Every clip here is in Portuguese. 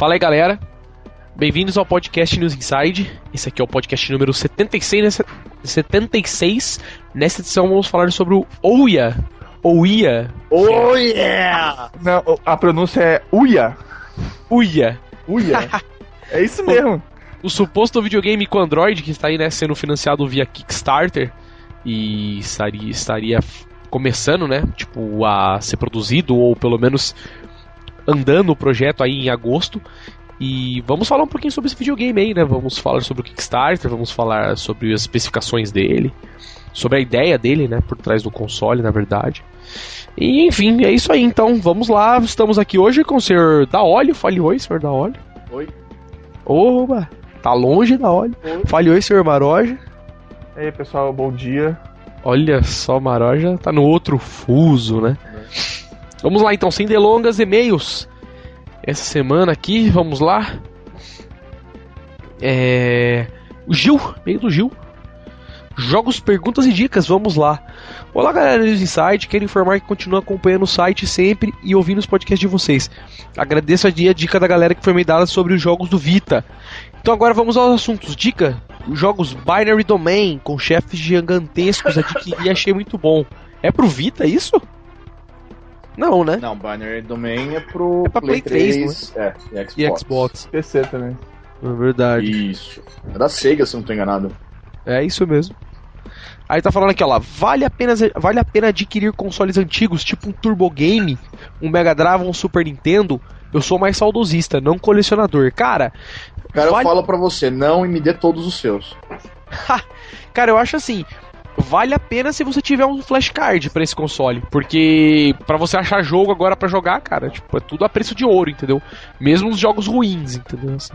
Fala aí, galera. Bem-vindos ao podcast News Inside. Esse aqui é o podcast número 76. Nessa, 76. Nessa edição vamos falar sobre o Ouya. Ouya. Oh yeah! Não, a pronúncia é Uia. Uia. Uia. é isso mesmo. O suposto videogame com Android que está aí, né, sendo financiado via Kickstarter e estaria, estaria começando, né, tipo, a ser produzido ou pelo menos andando o projeto aí em agosto. E vamos falar um pouquinho sobre esse videogame aí, né? Vamos falar sobre o Kickstarter, vamos falar sobre as especificações dele, sobre a ideia dele, né, por trás do console, na verdade. E enfim, é isso aí. Então, vamos lá. Estamos aqui hoje com o senhor Daolio. Fale oi, senhor Daolio. Oi. Oba, tá longe Daolio. Oi. Fale oi, senhor Maroja. E aí, pessoal, bom dia. Olha só, Maroja tá no outro fuso, né? Vamos lá então, sem delongas, e-mails. Essa semana aqui, vamos lá. É. O Gil, e-mail do Gil. Jogos, perguntas e dicas, vamos lá. Olá galera do Insight, quero informar que continuo acompanhando o site sempre e ouvindo os podcasts de vocês. Agradeço a dica da galera que foi me dada sobre os jogos do Vita. Então agora vamos aos assuntos. Dica: os jogos Binary Domain com chefes gigantescos adquiri achei muito bom. É pro Vita isso? Não, né? Não, Binary Domain é pro É pra Play 3, é, e Xbox. E Xbox. PC também. É verdade. Isso. É da Sega, se eu não tô enganado. É isso mesmo. Aí tá falando aqui, ó lá, vale a pena, vale a pena adquirir consoles antigos, tipo um Turbo Game, um Mega Drive, um Super Nintendo? Eu sou mais saudosista, não colecionador. Cara, O cara Vale- fala pra você, não e me dê todos os seus. cara, eu acho assim, vale a pena se você tiver um flashcard pra esse console, porque pra você achar jogo agora pra jogar, cara, tipo, é tudo a preço de ouro, entendeu? Mesmo os jogos ruins, entendeu? Assim,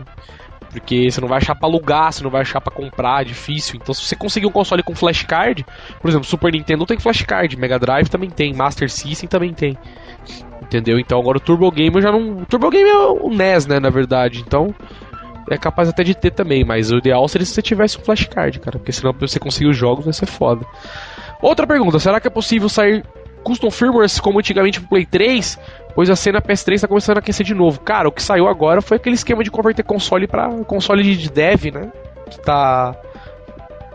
porque você não vai achar pra alugar, você não vai achar pra comprar, é difícil. Então, se você conseguir um console com flashcard, por exemplo, Super Nintendo tem flashcard, Mega Drive também tem, Master System também tem. Entendeu? Então agora o Turbo Game eu já não. O Turbo Game é o NES, né, na verdade. Então é capaz até de ter também, mas o ideal seria se você tivesse um flashcard, cara, porque senão pra você conseguir os jogos vai ser foda. Outra pergunta, será que é possível sair custom firmwares como antigamente pro Play 3? Pois a cena PS3 tá começando a aquecer de novo. Cara, o que saiu agora foi aquele esquema de converter console para console de dev, né? Que tá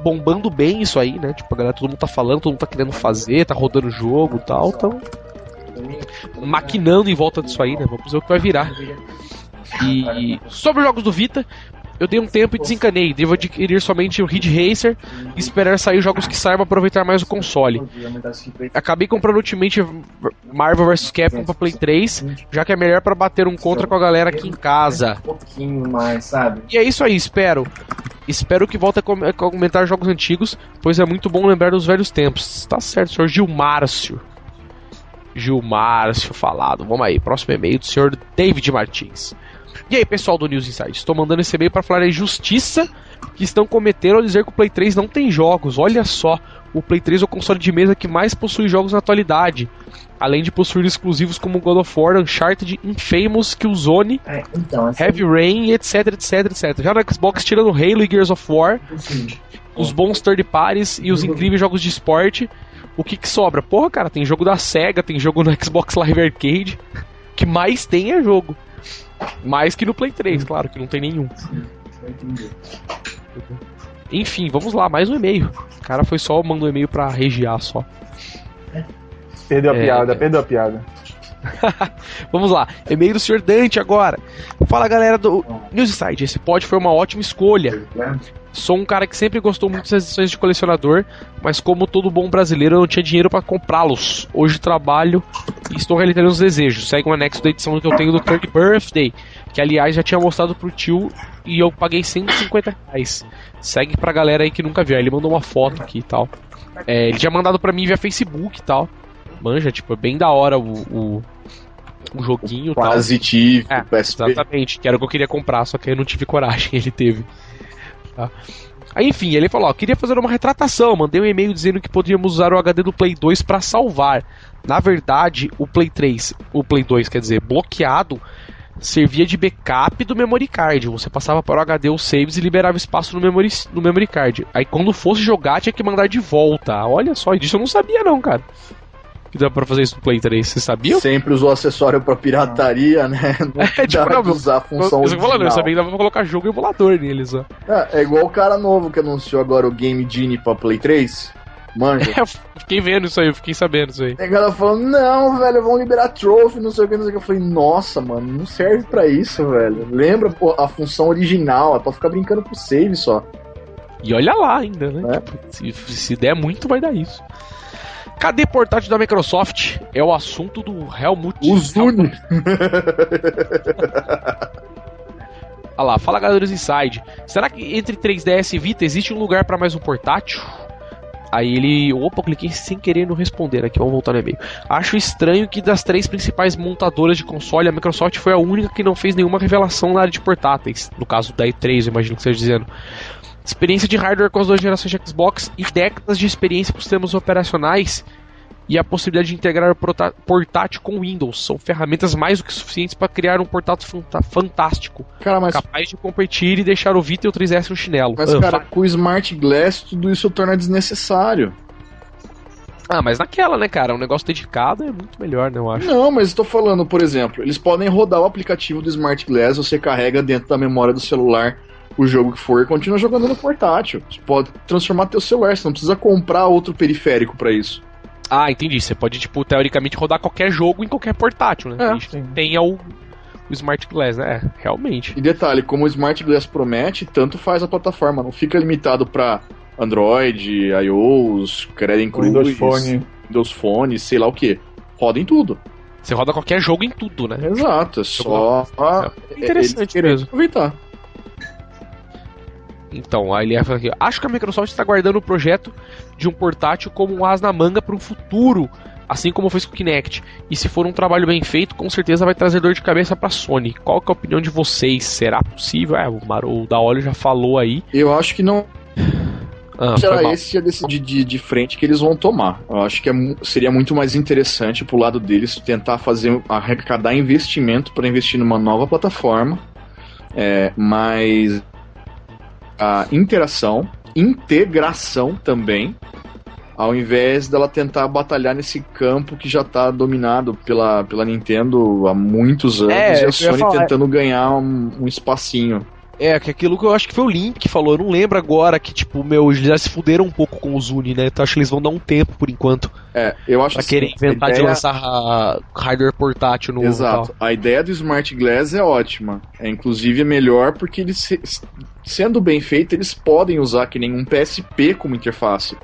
bombando bem isso aí, né? Tipo, a galera, todo mundo tá falando, todo mundo tá querendo fazer, tá rodando o jogo e tal, então maquinando em volta disso aí, né? Vamos ver o que vai virar. E sobre os jogos do Vita, eu dei um tempo e desencanei. Devo adquirir somente o Ridge Racer e esperar sair jogos que saibam aproveitar mais o console. Acabei comprando ultimamente Marvel vs Capcom pra Play 3, já que é melhor pra bater um contra com a galera aqui em casa. E é isso aí, espero. Espero que volte a comentar jogos antigos, pois é muito bom lembrar dos velhos tempos. Tá certo, senhor Gilmárcio. Gilmárcio falado. Vamos aí, próximo e-mail do senhor David Martins. E aí, pessoal do News Insight, estou mandando esse e-mail para falar a injustiça que estão cometendo ao dizer que o Play 3 não tem jogos. Olha só, o Play 3 é o console de mesa que mais possui jogos na atualidade. Além de possuir exclusivos como God of War, Uncharted, Infamous, Killzone, É, então, essa Heavy Rain, etc, etc, etc. Já no Xbox, tirando Halo e Gears of War, assim, os bons third parties e os incríveis jogos de esporte, o que que sobra? Porra, cara, tem jogo da SEGA, tem jogo no Xbox Live Arcade. O que mais tem é jogo. Mais que no Play 3, claro, que não tem nenhum. Enfim, vamos lá, mais um e-mail. O cara foi só, mandou um e-mail pra regiar só. Perdeu a É, piada, é. perdeu a piada. Vamos lá, e-mail do Sr. Dante agora. Fala galera do News Insight, esse pod foi uma ótima escolha. Sou um cara que sempre gostou muito das edições de colecionador, mas como todo bom brasileiro, eu não tinha dinheiro para comprá-los. Hoje trabalho e estou realizando os desejos. Segue um anexo da edição que eu tenho do Third Birthday, que aliás já tinha mostrado pro tio e eu paguei 150 reais. Segue pra galera aí que nunca viu. Ele mandou uma foto aqui e tal. É, ele tinha mandado pra mim via Facebook e tal. Manja, tipo, é bem da hora o, o, o joguinho e tal. Quase tive É, PSP. Exatamente, que era o que eu queria comprar, só que eu não tive coragem, ele teve. Tá? Aí, enfim, ele falou: ó, queria fazer uma retratação. Mandei um e-mail dizendo que podíamos usar o HD do Play 2 para salvar. Na verdade, o Play 3, o Play 2, quer dizer, bloqueado, servia de backup do memory card. Você passava para o HD os saves e liberava espaço no memory, no memory card. Aí, quando fosse jogar, tinha que mandar de volta. Olha só, disso eu não sabia, não, cara. Que dá pra fazer isso no Play 3. Você sabia? Sempre usou acessório pra pirataria, né? Não É, tipo, não, pra usar a função eu falando, eu original. sabia que dava pra colocar jogo emulador neles, ó. É, é igual o cara novo que anunciou agora o Game Genie pra Play 3. Manja. Eu fiquei vendo isso aí, eu fiquei sabendo isso aí. E a galera falando, não, velho, vão liberar trophy, não sei o que, não sei o que. Eu falei, nossa, mano, não serve pra isso, velho. Lembra pô, a função original, é pra ficar brincando com save só. E olha lá ainda, né? É. Tipo, se, se der muito, vai dar isso. Cadê portátil da Microsoft? É o assunto do Helmut. O Zuni. Olha lá, fala galera do Inside. Será que entre 3DS e Vita existe um lugar pra mais um portátil? Aí ele. Opa, eu cliquei sem querer não responder aqui, vamos voltar no e-mail. Acho estranho que das três principais montadoras de console, a Microsoft foi a única que não fez nenhuma revelação na área de portáteis. No caso da E3, eu imagino que você esteja dizendo. Experiência de hardware com as duas gerações de Xbox e décadas de experiência com sistemas operacionais e a possibilidade de integrar o portátil com Windows. São ferramentas mais do que suficientes para criar um portátil fantástico, Cara, mas, capaz de competir e deixar o Vita e o 3DS no chinelo. mas Ah, cara, fa- com o Smart Glass tudo isso torna desnecessário. ah, mas naquela, né, cara? Um negócio dedicado é muito melhor, né, eu acho. Não, mas estou falando, por exemplo, eles podem rodar o aplicativo do Smart Glass, você carrega dentro da memória do celular o jogo que for e continua jogando no portátil. Você pode transformar teu celular, você não precisa comprar outro periférico pra isso. Ah, entendi. Você pode, tipo, teoricamente rodar qualquer jogo em qualquer portátil, né? É, A gente sim. tem o, o Smart Glass, né? É, realmente. E detalhe, como o Smart Glass promete, tanto faz a plataforma, não fica limitado pra Android, iOS, Creden Cruz, Windows Phone. Windows Phone, sei lá o que. Roda em tudo. Você roda qualquer jogo em tudo, né? Exato, é só Interessante eles querem mesmo. aproveitar. Então, aí ele fala aqui, acho que a Microsoft está guardando o projeto de um portátil como um as na manga para o futuro, assim como fez com o Kinect. E se for um trabalho bem feito, com certeza vai trazer dor de cabeça para Sony. Qual que é a opinião de vocês? Será possível? É, o, Mar o da Olho já falou aí. Eu acho que não Ah, será esse a decidir de, de frente que eles vão tomar. Eu acho que é seria muito mais interessante pro lado deles tentar fazer arrecadar investimento para investir numa nova plataforma, é, mas a interação, integração também, ao invés dela tentar batalhar nesse campo que já tá dominado pela, pela Nintendo há muitos anos É, e a Sony falar. tentando ganhar um, um espacinho. É, que aquilo que eu acho que foi o Link que falou. Eu não lembro agora que, tipo, meu, eles já se fuderam um pouco com o Zuni, né? Então acho que eles vão dar um tempo por enquanto É, eu acho pra assim, querer inventar de ideia- lançar ah, hardware portátil no Exato. A ideia do Smart Glass é ótima. É inclusive é melhor porque eles se- sendo bem feito, eles podem usar que nem um PSP como interface.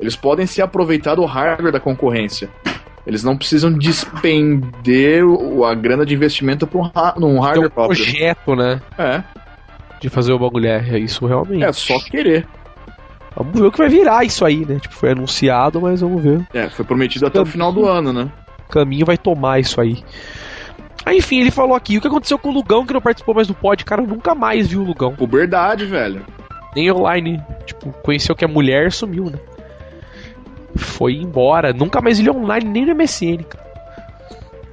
Eles podem se aproveitar do hardware da concorrência. Eles não precisam despender o- a grana de investimento um, num Tem um hardware próprio. projeto, né? É, De fazer o bagulho. É, isso realmente. é só querer. Vamos ver o que vai virar isso aí, né? Tipo, foi anunciado, mas vamos ver. É, foi prometido até o final do ano, né? O caminho vai tomar isso aí. Aí, enfim, ele falou aqui, o que aconteceu com o Lugão que não participou mais do pod? Cara, nunca mais vi o Lugão. Puberdade, velho. Nem online. Tipo, conheceu que é mulher, sumiu, né? Foi embora. Nunca mais ele online, nem no MSN, cara.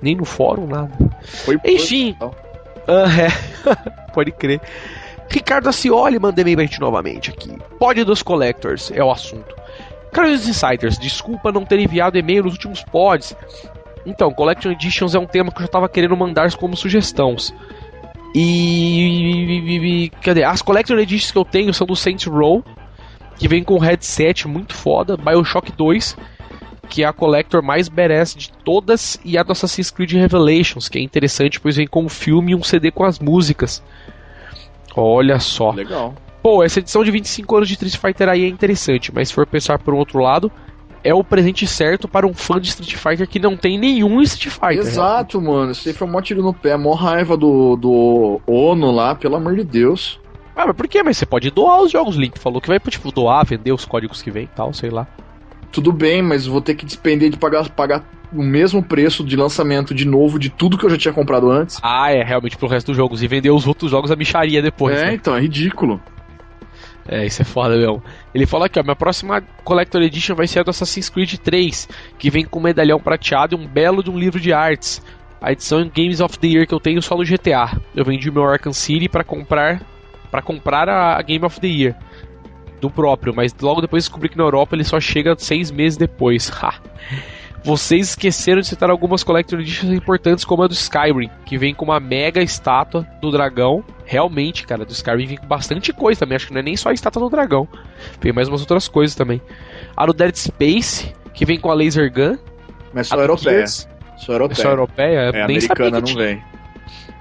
Nem no fórum, nada. Foi Enfim. Ah, é. Pode crer. Ricardo Acioli manda e-mail pra gente novamente aqui. Pod dos Collectors é o assunto. Caros Insiders, desculpa não ter enviado e-mail nos últimos pods. Então, Collection Editions é um tema que eu já tava querendo mandar como sugestões. E. Cadê? As Collection Editions que eu tenho são do Saints Row, que vem com um headset muito foda, Bioshock 2, que é a Collector mais badass de todas, e a do Assassin's Creed Revelations, que é interessante, pois vem com um filme e um CD com as músicas. Olha só. Legal. Pô, essa edição de 25 anos de Street Fighter aí é interessante, mas se for pensar por um outro lado, é o presente certo para um fã de Street Fighter que não tem nenhum Street Fighter. Exato, mano. Isso aí foi mó tiro no pé, mó raiva do, do ONU lá, pelo amor de Deus. Ah, mas por quê? Mas você pode doar os jogos, Link falou que vai, tipo, doar, vender os códigos que vem e tal, sei lá. Tudo bem, mas vou ter que despender de pagar, pagar o mesmo preço de lançamento de novo de tudo que eu já tinha comprado antes. Ah, é, realmente pro resto dos jogos. E vender os outros jogos a micharia depois. é, né? então, é ridículo. É, isso é foda mesmo. Ele fala aqui, ó, minha próxima Collector Edition vai ser a do Assassin's Creed 3, que vem com um medalhão prateado e um belo de um livro de artes. A edição Games of the Year que eu tenho só no GTA. Eu vendi meu Arkham City para comprar para comprar a, a Game of the Year do próprio, mas logo depois descobri que na Europa ele só chega seis meses depois. Vocês esqueceram de citar algumas Collector Editions importantes, como a do Skyrim, que vem com uma mega estátua do dragão. Realmente, cara, do Skyrim vem com bastante coisa também. Acho que não é nem só a estátua do dragão. Vem mais umas outras coisas também. A do Dead Space, que vem com a Laser Gun. Mas só europeia. Gears- Só europeia. Só europeia? É, nem americana não tinha. vem.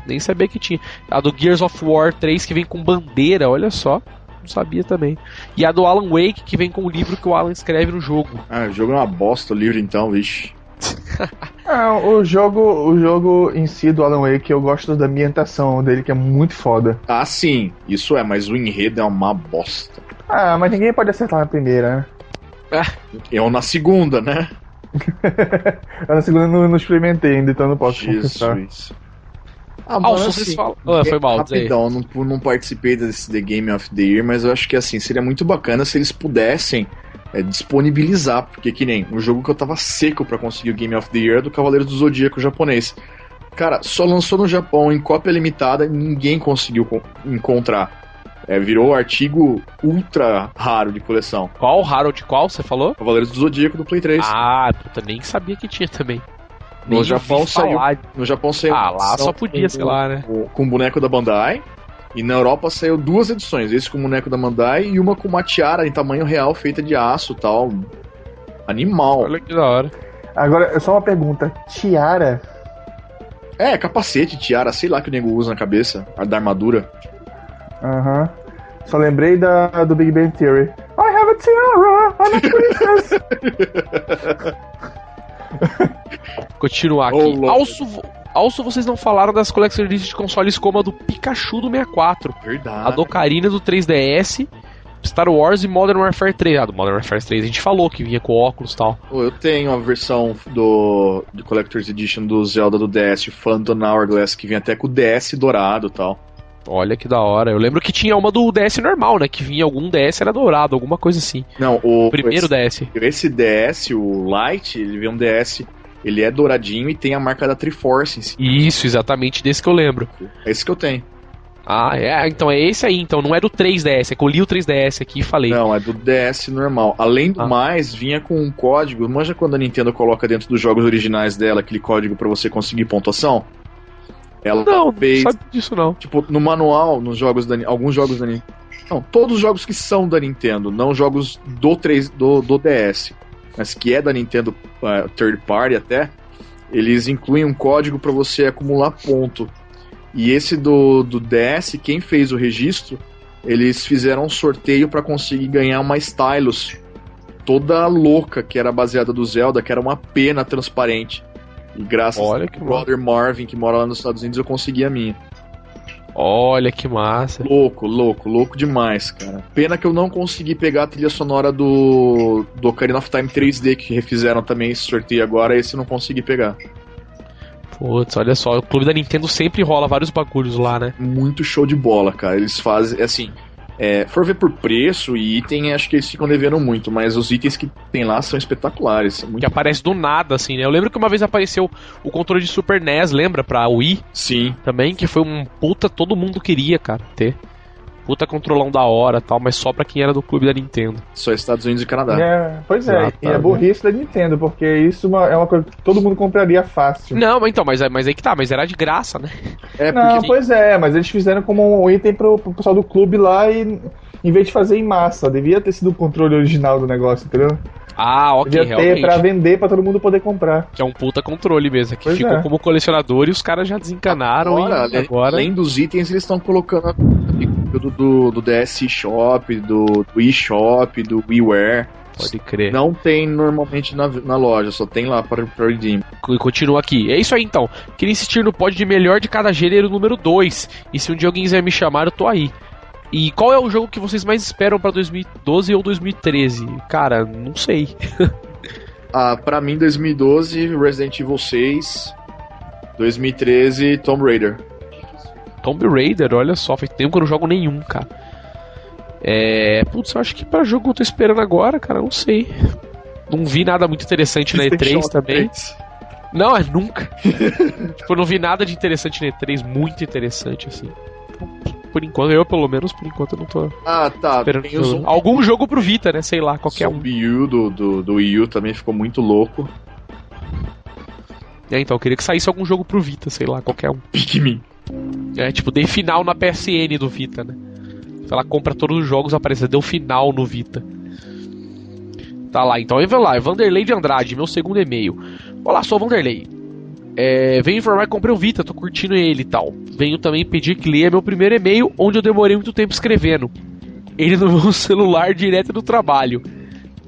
Nem sabia que tinha. A do Gears of War 3, que vem com bandeira, olha só. Não sabia também. E a do Alan Wake, que vem com o livro que o Alan escreve no jogo. Ah, o jogo é uma bosta, o livro então, vixe. Ah, o jogo, o jogo em si do Alan Wake, eu gosto da ambientação dele, que é muito foda. Ah, sim, isso é, mas o enredo é uma bosta. Ah, mas ninguém pode acertar na primeira, né? Eu na segunda, né? Eu na segunda não, não experimentei ainda, então não posso confessar. Ah, Ah, se vocês falam- Ah, foi mal. Rapidão, não, não participei desse The Game of the Year, mas eu acho que assim, seria muito bacana se eles pudessem é, disponibilizar, porque que nem um jogo que eu tava seco pra conseguir o Game of the Year é do Cavaleiro do Zodíaco japonês. Cara, só lançou no Japão em cópia limitada e ninguém conseguiu co- encontrar. É, virou artigo ultra raro de coleção. Qual Harold? Qual você falou? Cavaleiros do Zodíaco do Play 3. Ah, puta, nem sabia que tinha também. No Japão saiu- falar. No Japão saiu. Ah, lá só podia, sei lá, né? com- com o boneco da Bandai. E na Europa saiu duas edições, esse com o boneco da Bandai e uma com uma tiara em tamanho real feita de aço tal. Animal. Olha que da hora. Agora, só uma pergunta. Tiara? É, capacete, tiara, sei lá que o nego usa na cabeça, a da armadura. Aham. Só lembrei da, do Big Bang Theory. I have a tiara, I'm a princess. Continuar aqui. Ô, louco. also, vocês não falaram das Collection Editions de consoles como a do Pikachu do 64, Verdade. a do Ocarina do 3DS, Star Wars e Modern Warfare 3. Ah, do Modern Warfare 3 a gente falou que vinha com óculos e tal. Eu tenho a versão do, do Collector's Edition do Zelda do DS, Phantom Hourglass, que vem até com o DS dourado e tal. Olha que da hora. Eu lembro que tinha uma do DS normal, né? Que vinha algum DS era dourado, alguma coisa assim. Não, o primeiro DS. Esse DS, o Lite, ele vem um DS, ele é douradinho e tem a marca da Triforce em si. Isso, exatamente desse que eu lembro. É esse que eu tenho. Ah, é, então é esse aí, então não é do 3DS, é que eu li o 3DS aqui e falei. Não, é do DS normal. Além do Ah. mais, vinha com um código. Manja quando a Nintendo coloca dentro dos jogos originais dela aquele código pra você conseguir pontuação? Ela Não, fez. sabe disso não. Tipo, no manual, nos jogos da alguns jogos da Nintendo. Não, todos os jogos que são da Nintendo, não jogos do 3 do, do DS, mas que é da Nintendo eh, third party até, eles incluem um código para você acumular ponto. E esse do, do DS, quem fez o registro, eles fizeram um sorteio para conseguir ganhar uma stylus toda louca que era baseada do Zelda, que era uma pena transparente. E graças Olha ao que brother Marvin, que mora lá nos Estados Unidos, eu consegui a minha. Olha que massa. Louco, louco, louco demais, cara. Pena que eu não consegui pegar a trilha sonora do, do Ocarina of Time 3D, que refizeram também esse sorteio agora, esse eu não consegui pegar. Putz, olha só, o clube da Nintendo sempre rola vários bagulhos lá, né? Muito show de bola, cara. Eles fazem, assim, é, for ver por preço e item, acho que eles ficam devendo muito, mas os itens que tem lá são espetaculares. são Que aparece do nada, assim, né? Eu lembro que uma vez apareceu o controle de Super NES, lembra? Pra Wii Sim, também, que foi um puta, todo mundo queria, cara, ter. Puta controlão da hora tal, mas só pra quem era do clube da Nintendo. só Estados Unidos e Canadá. É, pois é, e é Exatamente. burrice da Nintendo, porque isso é uma- é uma coisa que todo mundo compraria fácil. Não, mas então, mas, mas aí que tá, mas era de graça, né? É, Não, porque pois é, mas eles fizeram como um item pro, pro pessoal do clube lá e em vez de fazer em massa, devia ter sido o controle original do negócio, entendeu? Ah, ok, devia ter realmente. pra vender pra todo mundo poder comprar. Que é um puta controle mesmo, que Pois ficou é. como colecionador e os caras já desencanaram agora, e além- agora... além dos itens, eles estão colocando a- do, do, do DS Shop, do, do eShop, do WiiWare. Pode crer. Não tem normalmente na, na loja, só tem lá para, para Redeem. E continua aqui. É isso aí então. Queria insistir no pódio de melhor de cada gênero número 2. E se um dia alguém quiser me chamar, eu tô aí. E qual é o jogo que vocês mais esperam pra 2012 ou 2013? Cara, não sei. Ah, pra mim, 2012, Resident Evil 6. 2013, Tomb Raider. Tomb Raider, olha só, faz tempo que eu não jogo nenhum, cara. É. Putz, eu acho que pra jogo que eu tô esperando agora, cara, não sei. Não vi nada muito interessante na System E3 Shock também. 3. Não, é nunca. tipo, eu não vi nada de interessante na E3, muito interessante, assim. Por enquanto, eu pelo menos, por enquanto, eu não tô Ah, tá. esperando. Tem o Zombie, Algum jogo pro Vita, né? Sei lá, qualquer um. U do, do, do Wii U também ficou muito louco. É, então, eu queria que saísse algum jogo pro Vita, sei lá, qualquer um. Pikmin. É, tipo, dei final na PSN do Vita, né? Ela compra todos os jogos, aparece, deu final no Vita. Tá lá, então, vai lá, Vanderlei de Andrade, meu segundo e-mail. Olá, sou o Vanderlei. É, venho informar que comprei o Vita, tô curtindo ele e tal. Venho também pedir que leia meu primeiro e-mail, onde eu demorei muito tempo escrevendo. Ele no meu celular direto do trabalho.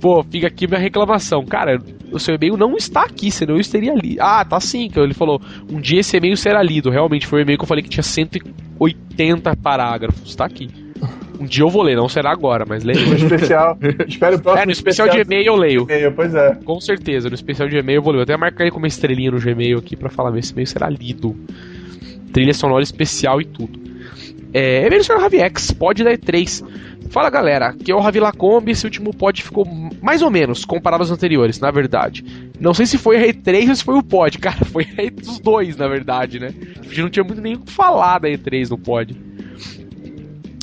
Pô, fica aqui minha reclamação. Cara, o seu e-mail não está aqui, senão eu estaria lido. Ah, tá sim, que ele falou. Um dia esse e-mail será lido. Realmente foi o e-mail que eu falei que tinha 180 parágrafos. Tá aqui. Um dia eu vou ler, não será agora, mas leia. No especial. Espero o próximo. É, no especial de e-mail eu leio. e-mail, Pois é. Com certeza, no especial de e-mail eu vou ler. Eu até marquei com uma estrelinha no Gmail aqui pra falar, esse e-mail será lido. Trilha sonora especial e tudo. É, Sr. Raviex, pode da E3. Fala galera, aqui é o Ravi Lacombe. Esse último pod ficou mais ou menos comparado aos anteriores, na verdade. Não sei se foi a E3 ou se foi o pod, cara. Foi a E dos dois, na verdade, né? A gente não tinha muito nem o que falar da E3 no pod.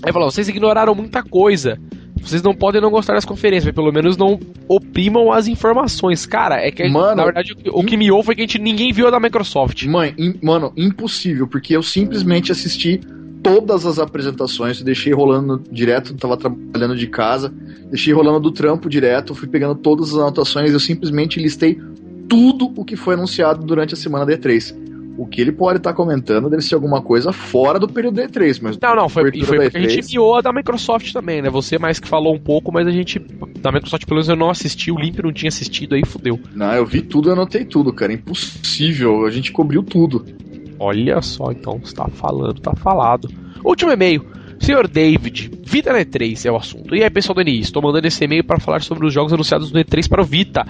Aí falou: vocês ignoraram muita coisa. Vocês não podem não gostar das conferências, mas pelo menos não oprimam as informações. Cara, é que Mano, na verdade o que- o que miou foi que a gente ninguém viu a da Microsoft. Mãe, mano, impossível, porque eu simplesmente assisti todas as apresentações, deixei rolando direto, tava trabalhando de casa, deixei rolando do trampo direto, fui pegando todas as anotações, eu simplesmente listei tudo o que foi anunciado durante a semana da E3. O que ele pode estar comentando deve ser alguma coisa fora do período da E3, mas Não, não, foi, e foi porque a gente E3. miou a da Microsoft também, né? Você mais que falou um pouco, mas a gente. Da Microsoft, pelo menos eu não assisti, o Limp não tinha assistido, aí fudeu. não, eu vi tudo, eu anotei tudo, cara, impossível, a gente cobriu tudo. Olha só, então, você tá falando, tá falado. Último e-mail. Senhor David, Vita na E3 é o assunto. E aí, pessoal do NI, estou mandando esse e-mail para falar sobre os jogos anunciados no E3 para o Vita.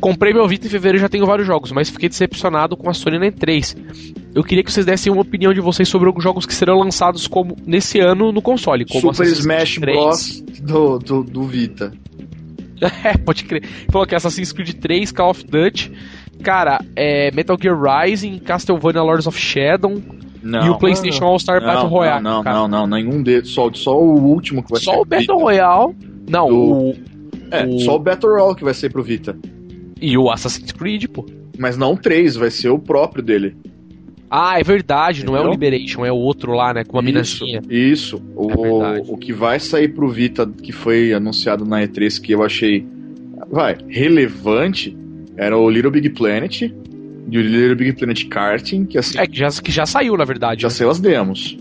Comprei meu Vita em fevereiro e já tenho vários jogos, mas fiquei decepcionado com a Sony na E3. Eu queria que vocês dessem uma opinião de vocês sobre alguns jogos que serão lançados como nesse ano no console, como Super Assassin's Smash Creed 3. Bros. Do, do, do Vita. É, pode crer. Falou que Assassin's Creed 3, Call of Duty. Cara, é Metal Gear Rising, Castlevania Lords of Shadow Não. e o PlayStation All-Star Battle Royale. Não, não, não, não, nenhum deles. Só, só o último que vai Só ser o pro Vita. Battle Royale. Não, o. É, o- só o Battle Royale que vai ser pro Vita. E o Assassin's Creed, pô. Mas não o 3, vai ser o próprio dele. Ah, é verdade, não é o Entendeu? Liberation, é o outro lá, né? Com uma isso, minazinha. isso. O, É o que vai sair pro Vita, que foi anunciado na E3, que eu achei, vai, relevante, era o Little Big Planet e o Little Big Planet Karting, que assim, É, que já, que já saiu, na verdade. já né? saiu as demos.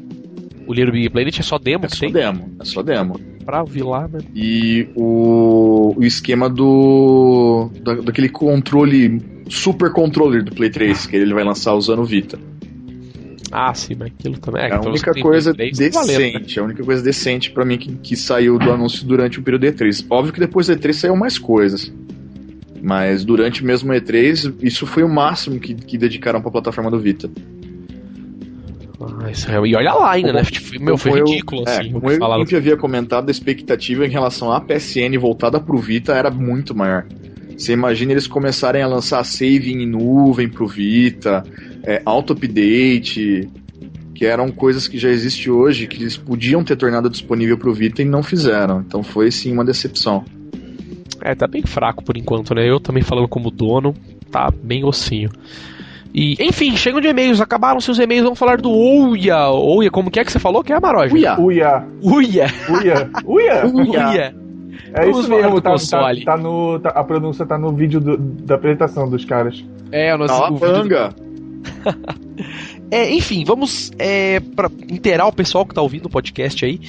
O Little Big Planet é só demo, É só tem? demo, é só demo. Pra ouvir lá, né? E o, o esquema do. Da, daquele controle. Super controller do Play 3, que ele vai lançar usando o Vita. Ah, sim, mas aquilo também. É, a então única você tem coisa Play 3, tá valendo, né? decente, a única coisa decente pra mim que, que saiu do anúncio durante o período E3. Óbvio que depois do E3 saiu mais coisas. Mas durante mesmo o E3, isso foi o máximo que, que dedicaram pra plataforma do Vita. Ah, isso é- E olha lá ainda, né? Tipo, Meu, foi Como eu- ridículo, é, assim, o como que eu falaram. sempre havia comentado, a expectativa em relação à PSN voltada pro Vita era muito maior. Você imagina eles começarem a lançar saving em nuvem pro Vita, é, auto-update, que eram coisas que já existem hoje, que eles podiam ter tornado disponível pro Vita e não fizeram. Então foi sim uma decepção. É, tá bem fraco por enquanto, né? Eu também falando como dono, tá bem ossinho. E, enfim, chegam de e-mails, acabaram seus e-mails, vamos falar do Uia. Uia, como que é que você falou que é, Maroja? Uia! Uia, Uia. uia, uia. Uia. É Vamos isso mesmo, tá, tá, tá no, tá- a pronúncia tá no vídeo do- da apresentação dos caras. É, o nosso o vídeo do- Calapanga! É, enfim, vamos é, para inteirar o pessoal que tá ouvindo o podcast aí,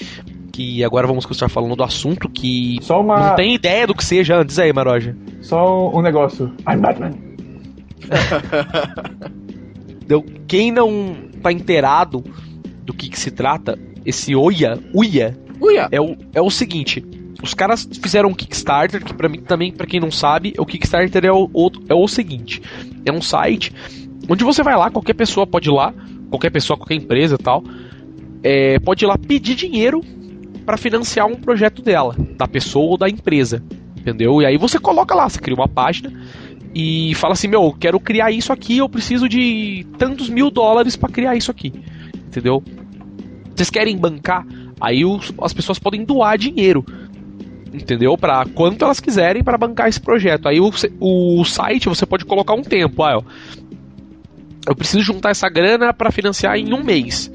que agora vamos começar falando do assunto que Só uma. não tem ideia do que seja antes aí, Maroja. Só um negócio. I'm Batman. Deu- Quem não tá inteirado do que, que se trata, esse Oia, Uia, Uia! é o, é o seguinte. Os caras fizeram um Kickstarter, que pra mim também, pra quem não sabe, o Kickstarter é o, outro- é o seguinte: é um site onde você vai lá, qualquer pessoa pode ir lá, qualquer pessoa, qualquer empresa e tal, é, pode ir lá pedir dinheiro pra financiar um projeto dela, da pessoa ou da empresa, entendeu? E aí você coloca lá, você cria uma página e fala assim: meu, eu quero criar isso aqui, eu preciso de tantos mil dólares pra criar isso aqui, entendeu? Vocês querem bancar? Aí os- as pessoas podem doar dinheiro entendeu? Para quanto elas quiserem para bancar esse projeto. Aí o, o site você pode colocar um tempo, ah, eu preciso juntar essa grana para financiar em um mês.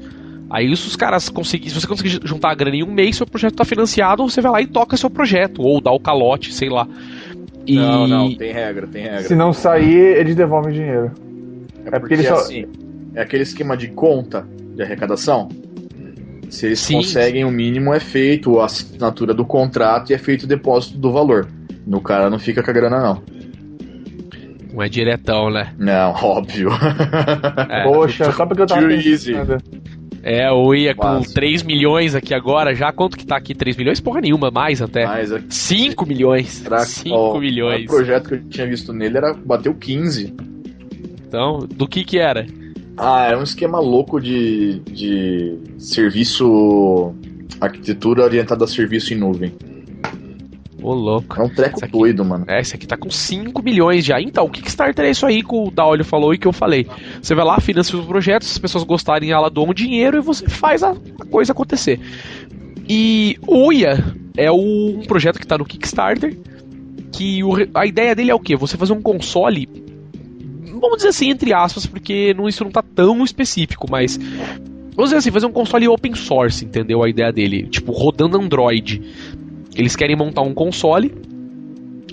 Aí se os caras conseguirem, se você conseguir juntar a grana em um mês, seu projeto está financiado, você vai lá e toca seu projeto, ou dá o calote, sei lá. E... Não, não, tem regra, tem regra. Se não sair, eles devolvem o dinheiro. É, é porque, porque só... assim, é aquele esquema de conta de arrecadação. Se eles Sim. conseguem o mínimo, é feito a assinatura do contrato e é feito o depósito do valor. No cara não fica com a grana, não. Não é diretão, né? Não, óbvio. É. Poxa, só porque eu tava pensando. É, eu ia com 3 milhões aqui agora, já quanto que tá aqui? 3 milhões? Porra nenhuma, mais até. Mais, 5 é... milhões. 5 milhões. O projeto que eu tinha visto nele era bateu 15. Então, do que que era? Ah, era um esquema louco de, de serviço. arquitetura orientada a serviço em nuvem. Ô, louco. É um treco aqui, doido, mano. É, esse aqui tá com 5 milhões já. Então, o Kickstarter é isso aí que o Daolio falou e que eu falei. Você vai lá, financia os projetos, se as pessoas gostarem, ela doa um dinheiro e você faz a, coisa acontecer. E o Uia é um projeto que tá no Kickstarter. Que o, a ideia dele é o quê? Você fazer um console. Vamos dizer assim, entre aspas, porque não, isso não tá tão específico, mas Vamos dizer assim, fazer um console open source, entendeu? A ideia dele. Tipo, rodando Android. Eles querem montar um console,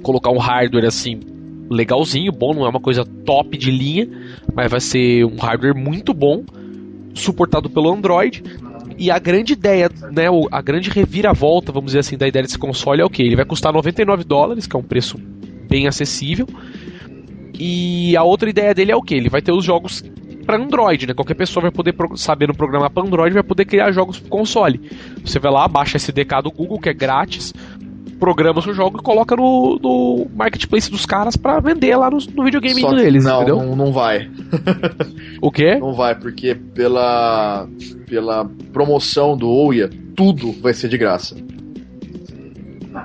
colocar um hardware assim legalzinho, bom, não é uma coisa top de linha, mas vai ser um hardware muito bom, suportado pelo Android. E a grande ideia, né, a grande reviravolta, vamos dizer assim, da ideia desse console é o que? Ele vai custar 99 dólares, que é um preço bem acessível. E a outra ideia dele é o que? Ele vai ter os jogos para Android, né? Qualquer pessoa vai poder, sabendo programar para Android, vai poder criar jogos para console. Você vai lá, baixa SDK do Google, que é grátis, programa seu jogo e coloca no, no marketplace dos caras para vender lá no, no videogame Só deles, não, entendeu? Não, não vai. o quê? Não vai, porque pela, pela promoção do Ouya, tudo vai ser de graça.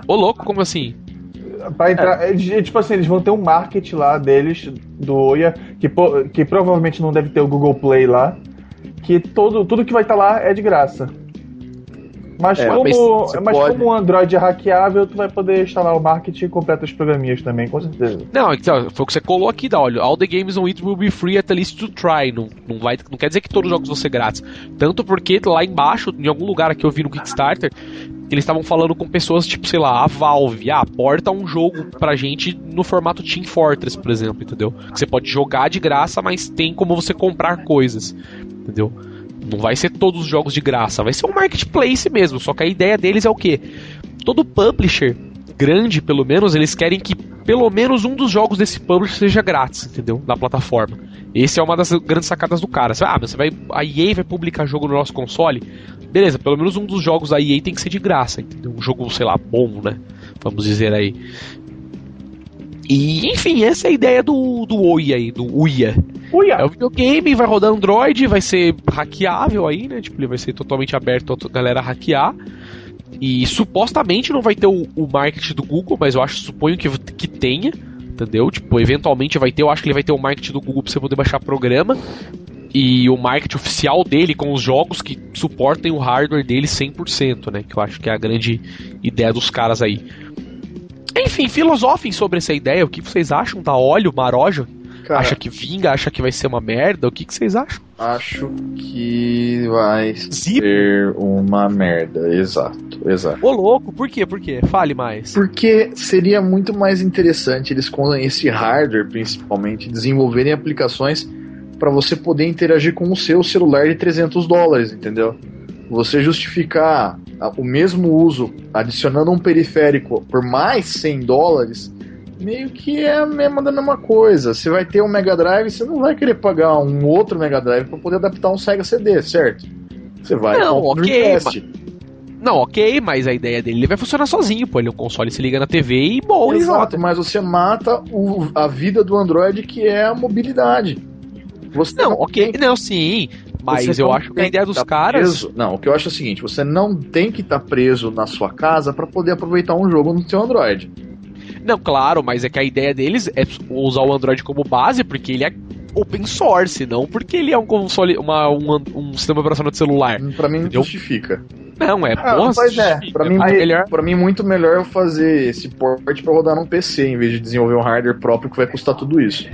Ô louco, como assim? Pra entrar, é. eles, tipo assim, eles vão ter um market lá deles, do Oya, que, que provavelmente não deve ter o Google Play lá, que todo, tudo que vai estar tá lá é de graça. Mas, é, como, mas pode... como o Android é hackeável, tu vai poder instalar o marketing e completar os programinhas também, com certeza. Não, então, foi o que você colocou aqui, dá, olha, all the games on it will be free at least to try. Não, não, vai, não quer dizer que todos os jogos vão ser grátis. Tanto porque lá embaixo, em algum lugar aqui eu vi no Kickstarter, eles estavam falando com pessoas tipo, sei lá, a Valve, ah, porta um jogo pra gente no formato Team Fortress, por exemplo, entendeu? Você pode jogar de graça, mas tem como você comprar coisas, entendeu? Não vai ser todos os jogos de graça, vai ser um marketplace mesmo. Só que a ideia deles é o quê? Todo publisher grande, pelo menos, eles querem que pelo menos um dos jogos desse publisher seja grátis, entendeu? Na plataforma. Esse é uma das grandes sacadas do cara. ah, você vai, a EA vai publicar jogo no nosso console? Beleza, pelo menos um dos jogos da EA tem que ser de graça, entendeu? Um jogo, sei lá, bom, né? Vamos dizer aí. E, enfim, essa é a ideia do, do Oia aí, do Uia. Uia. É o videogame, vai rodar Android, vai ser hackeável aí, né? Tipo, ele vai ser totalmente aberto a galera hackear. E supostamente não vai ter o, o marketing do Google, mas eu acho, suponho que, que tenha, entendeu? Tipo, eventualmente vai ter, eu acho que ele vai ter o marketing do Google pra você poder baixar programa. E o marketing oficial dele com os jogos que suportem o hardware dele 100%, né? Que eu acho que é a grande ideia dos caras aí. Enfim, filosofem sobre essa ideia. O que vocês acham? Tá óleo, marojo? Cara, acha que vinga? Acha que vai ser uma merda? O que, que vocês acham? Acho que vai Zip. ser uma merda. Exato, exato. Ô louco, por quê? Por quê? Fale mais. Porque seria muito mais interessante eles com esse hardware, principalmente, desenvolverem aplicações para você poder interagir com o seu celular de 300 dólares, entendeu? Você justificar o mesmo uso adicionando um periférico por mais 100 dólares, meio que é a mesma da mesma coisa. Você vai ter um Mega Drive, você não vai querer pagar um outro Mega Drive para poder adaptar um Sega CD, certo? Você vai não, ok, mas... Não, ok, mas a ideia dele ele vai funcionar sozinho, pô. Ele o console se liga na TV e bom, Exato, mas você mata o, a vida do Android que é a mobilidade. Você não, não ok, tem... não, sim. Mas eu acho que a ideia dos caras. Preso. Não, o que eu acho é o seguinte: você não tem que estar tá preso na sua casa para poder aproveitar um jogo no seu Android. Não, claro, mas é que a ideia deles é usar o Android como base, porque ele é open source, não porque ele é um console, uma, um, um sistema operacional de celular. Para mim não justifica. Não, é ah, porra, Pois é, pra mim, é melhor... pra mim muito melhor eu fazer esse port para rodar num PC, em vez de desenvolver um hardware próprio que vai custar tudo isso.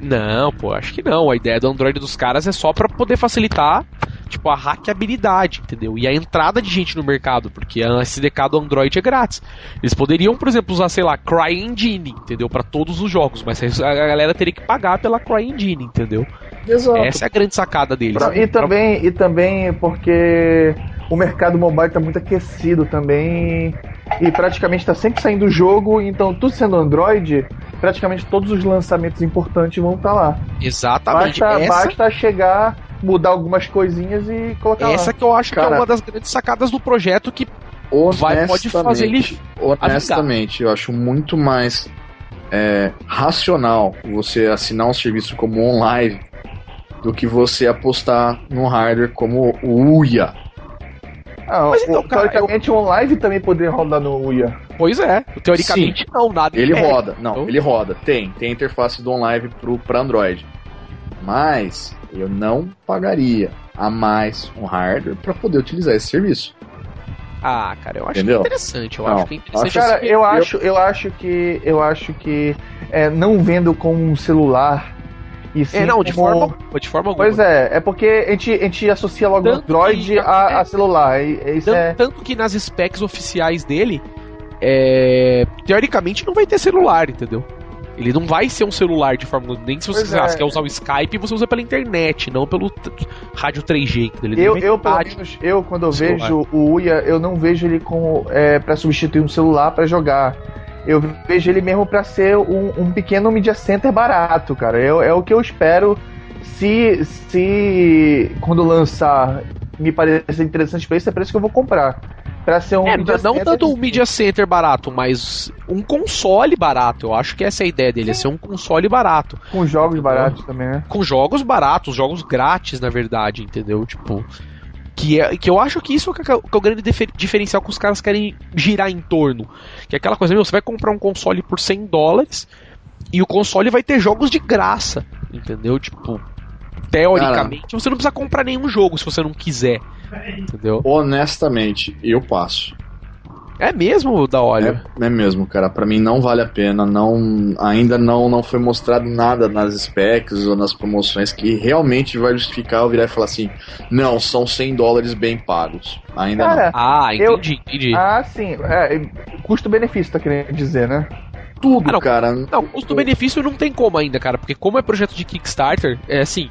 Não, pô, acho que não. A ideia do Android dos caras é só pra poder facilitar, tipo, a hackeabilidade, entendeu? E a entrada de gente no mercado, porque a SDK do Android é grátis. Eles poderiam, por exemplo, usar, sei lá, CryEngine, entendeu? Pra todos os jogos, mas a galera teria que pagar pela CryEngine, entendeu? Exato. Essa é a grande sacada deles. Não, e também, e também porque o mercado mobile está muito aquecido também e praticamente está sempre saindo o jogo, então tudo sendo Android, praticamente todos os lançamentos importantes vão estar lá. Exatamente. Basta, essa, basta chegar, mudar algumas coisinhas e colocar essa lá. que eu acho que é Cara, uma das grandes sacadas do projeto que vai, pode fazer ele honestamente, eu acho muito mais é, racional você assinar um serviço como OnLive do que você apostar num hardware como o Uia. Ah, Mas o- então, cara, teoricamente o live também poderia rodar no Uia. Pois é, teoricamente não, nada Ele impede. roda, não, Então- ele roda. Tem, tem a interface do OnLive pro para Android. Mas eu não pagaria a mais um hardware para poder utilizar esse serviço. Ah, cara, eu acho Entendeu? que é interessante. Eu Não, acho que é interessante. Cara, eu acho, eu acho que eu acho que é, não vendo com um celular e sim É, não, de como- forma alguma, de forma alguma. Pois é, é porque a gente, a gente associa logo Tanto Android que- a, a celular. E, isso Tanto, é. tanto que nas specs oficiais dele, é, teoricamente não vai ter celular, entendeu? Ele não vai ser um celular de forma. Nem se você Pois quiser, é. quer usar o Skype, você usa pela internet, não pelo rádio 3G. entendeu? Ele Eu, eu, pelo menos, eu, quando eu celular. vejo o Uia, eu não vejo ele como é, para substituir um celular pra jogar. Eu vejo ele mesmo pra ser um, um pequeno media center barato, cara. É, é o que eu espero. Se, se quando lançar me parecer interessante pra isso, é por isso que eu vou comprar. Pra ser um É, media não tanto um media center barato, mas um console barato. Eu acho que essa é a ideia dele, é ser um console barato. com jogos baratos também, né? com jogos baratos, jogos grátis, na verdade, entendeu? Tipo. Que, é, que eu acho que isso é, o- que é o grande difer- diferencial que os caras querem girar em torno. Que é aquela coisa, meu, você vai comprar um console por 100 dólares e o console vai ter jogos de graça, entendeu? Tipo, teoricamente, você não precisa comprar nenhum jogo se você não quiser, entendeu? Honestamente, eu passo. É mesmo, da olha. É, é mesmo, cara. Pra mim não vale a pena. Não, ainda não, não foi mostrado nada nas specs ou nas promoções que realmente vai justificar eu virar e falar assim: não, são 100 dólares bem pagos. Ainda não. Cara, Ah, eu- entendi, entendi. ah, sim. É, Custo-benefício, tá querendo dizer, né? Tudo, Ah, não. cara. Não, custo-benefício não tem como ainda, cara, porque como é projeto de Kickstarter, é assim,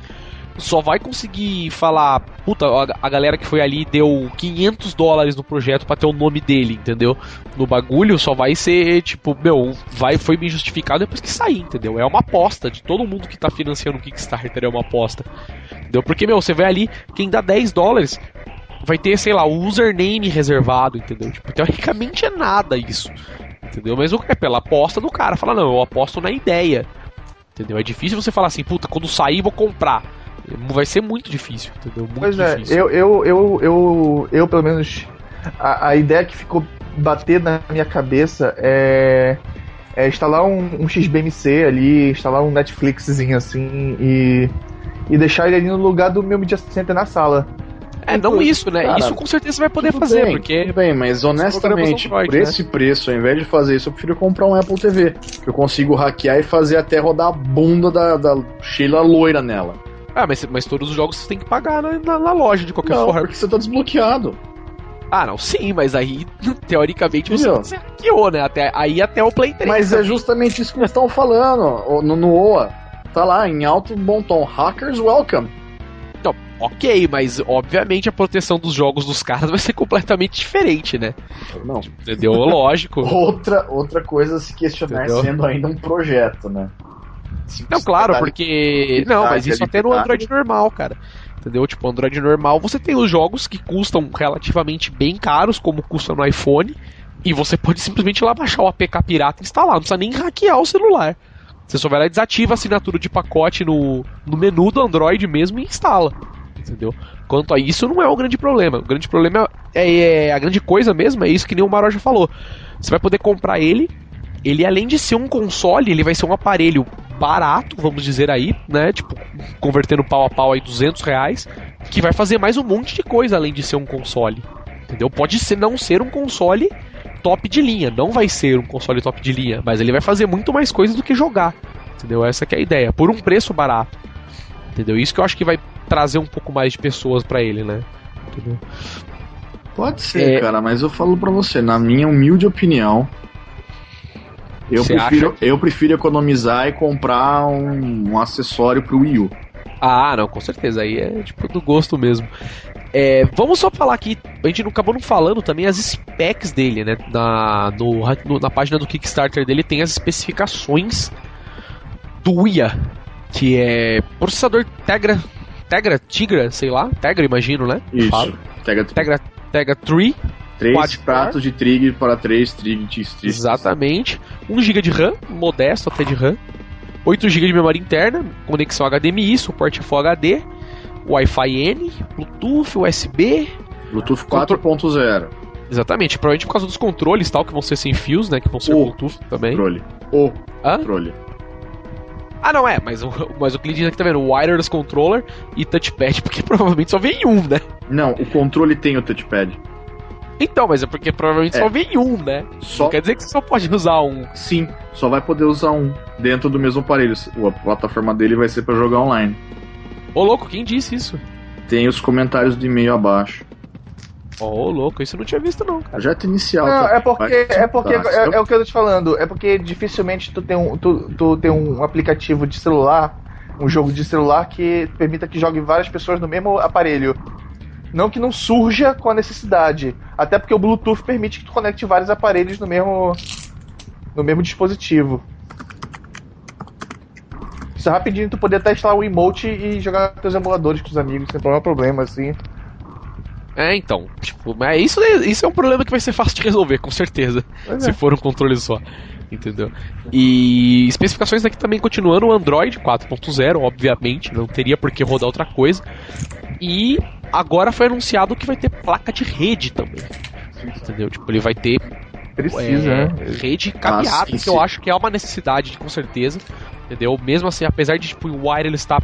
só vai conseguir falar, puta, a, galera que foi ali deu 500 dólares no projeto pra ter o nome dele, entendeu? No bagulho só vai ser, tipo, meu, vai, foi bem justificado depois que sair, entendeu? É uma aposta de todo mundo que tá financiando o Kickstarter, é uma aposta, entendeu? Porque, meu, você vê ali, quem dá 10 dólares vai ter, sei lá, o username reservado, entendeu? Tipo, teoricamente é nada isso. Entendeu? Mas o- é pela aposta do cara. Fala, não, eu aposto na ideia. Entendeu? É difícil você falar assim, puta, quando sair vou comprar. Vai ser muito difícil, entendeu? Muito Pois é, difícil. eu, eu, eu, eu, eu pelo menos, a, a ideia que ficou bater na minha cabeça é, é instalar um, um XBMC ali, instalar um Netflixzinho assim e, e deixar ele ali no lugar do meu Media Center na sala. É, não isso, né? Cara, isso com certeza você vai poder fazer, bem, porque. Tudo bem, mas honestamente, Android, por né? esse preço, ao invés de fazer isso, eu prefiro comprar um Apple TV. Que eu consigo hackear e fazer até rodar a bunda da, da Sheila loira nela. Ah, mas, mas todos os jogos você tem que pagar na, na- na loja de qualquer Não, forma. porque você tá desbloqueado. Ah, não, sim, mas aí, teoricamente, você, você hackeou, né? Até, aí até o Play 3. Mas é também. justamente isso que eles estão falando no, no OA. Tá lá, em alto bom tom. Hackers welcome. Não, ok, mas obviamente a proteção dos jogos dos caras vai ser completamente diferente, né? Não. Entendeu? Lógico. Outra, outra coisa a se questionar Entendeu? sendo ainda um projeto, né? Não, claro, tá- porque. tá Não, mas ali isso até no. Android normal, cara. Entendeu? Tipo, Android normal, você tem os jogos que custam relativamente bem caros, como custa no iPhone, e você pode simplesmente ir lá baixar o APK pirata e instalar, não precisa nem hackear o celular. Você só vai lá e desativa a assinatura de pacote no, no menu do Android mesmo e instala. Entendeu? Quanto a isso, não é o grande problema. O grande problema é, é- a grande coisa mesmo, é isso que nem o Maroja falou. Você vai poder comprar ele. Ele, além de ser um console, ele vai ser um aparelho barato, vamos dizer aí, né? Tipo, convertendo pau a pau aí 200 reais, que vai fazer mais um monte de coisa além de ser um console. Entendeu? Pode ser não ser um console top de linha, não vai ser um console top de linha, mas ele vai fazer muito mais coisa do que jogar. Entendeu? Essa que é a ideia. Por um preço barato. Entendeu? Isso que eu acho que vai trazer um pouco mais de pessoas para ele, né? Entendeu? Pode ser, é... cara, mas eu falo para você, na minha humilde opinião, eu prefiro, eu prefiro economizar e comprar um, um acessório pro Wii U. Ah, não, com certeza. Aí é tipo do gosto mesmo. É, vamos só falar aqui, a gente não acabou não falando também as specs dele, né? Na, no, no, na página do Kickstarter dele tem as especificações do Wia, que é processador Tegra, Tegra, Tigra, sei lá, Tegra imagino, né? Isso. Tegra, Tegra, Tegra 3. Três pratos de trig para três trig Exatamente. 1 GB de RAM, modesto até de RAM. 8 GB de memória interna, conexão HDMI, suporte Full HD Wi-Fi N, Bluetooth, USB. Bluetooth 4.0. Exatamente, provavelmente por causa dos controles tal, que vão ser sem fios, né? Que vão ser o Bluetooth também. Controle. O Hã? controle. Ah, não é, mas, o, mas o diz aqui tá vendo, wireless controller e touchpad, porque provavelmente só vem um, né? Não, o controle tem o touchpad. Então, mas é porque provavelmente é. só vem um, né? Só... Não quer dizer que você só pode usar um. Sim, só vai poder usar um dentro do mesmo aparelho. A plataforma dele vai ser para jogar online. Ô louco, quem disse isso? Tem os comentários do e-mail abaixo. Ô oh, louco, isso eu não tinha visto não, cara. Já é inicial. Não, tá? é porque, é, porque tá, é, é, o que eu tô te falando. É porque dificilmente tu tem, um, tu, tu tem um aplicativo de celular, um jogo de celular que permita que jogue várias pessoas no mesmo aparelho. Não que não surja com a necessidade. Até porque o Bluetooth permite que tu conecte vários aparelhos no mesmo, no mesmo dispositivo. Isso é rapidinho tu poder até instalar o emote e jogar teus emuladores com os amigos sem problema, problema assim. É, então, tipo, mas isso, é, isso é um problema que vai ser fácil de resolver, com certeza. Pois se é. for um controle só. Entendeu? E especificações aqui também continuando o Android 4.0, obviamente, não teria por que rodar outra coisa. E agora foi anunciado que vai ter placa de rede também. Entendeu? Tipo, ele vai ter Precisa, é, né? rede cabeada, que eu acho que é uma necessidade, com certeza. Entendeu? Mesmo assim, apesar de tipo, o Wire ele estar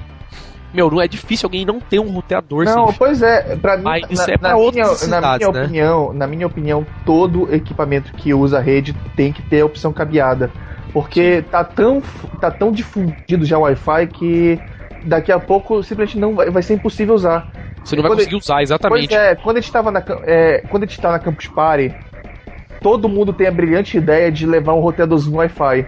meu, não é difícil alguém não ter um roteador. Não, pois é, para mim, Mas isso na, é pra na, minha, na minha né? opinião, na minha opinião, todo equipamento que usa rede tem que ter a opção cabeada, porque tá tão tá tão difundido já o Wi-Fi que daqui a pouco simplesmente não vai, vai ser impossível usar. Você não vai conseguir usar, exatamente. Pois é, quando a gente tava na é, quando a gente tava na Campus Party, todo mundo tem a brilhante ideia de levar um roteadorzinho Wi-Fi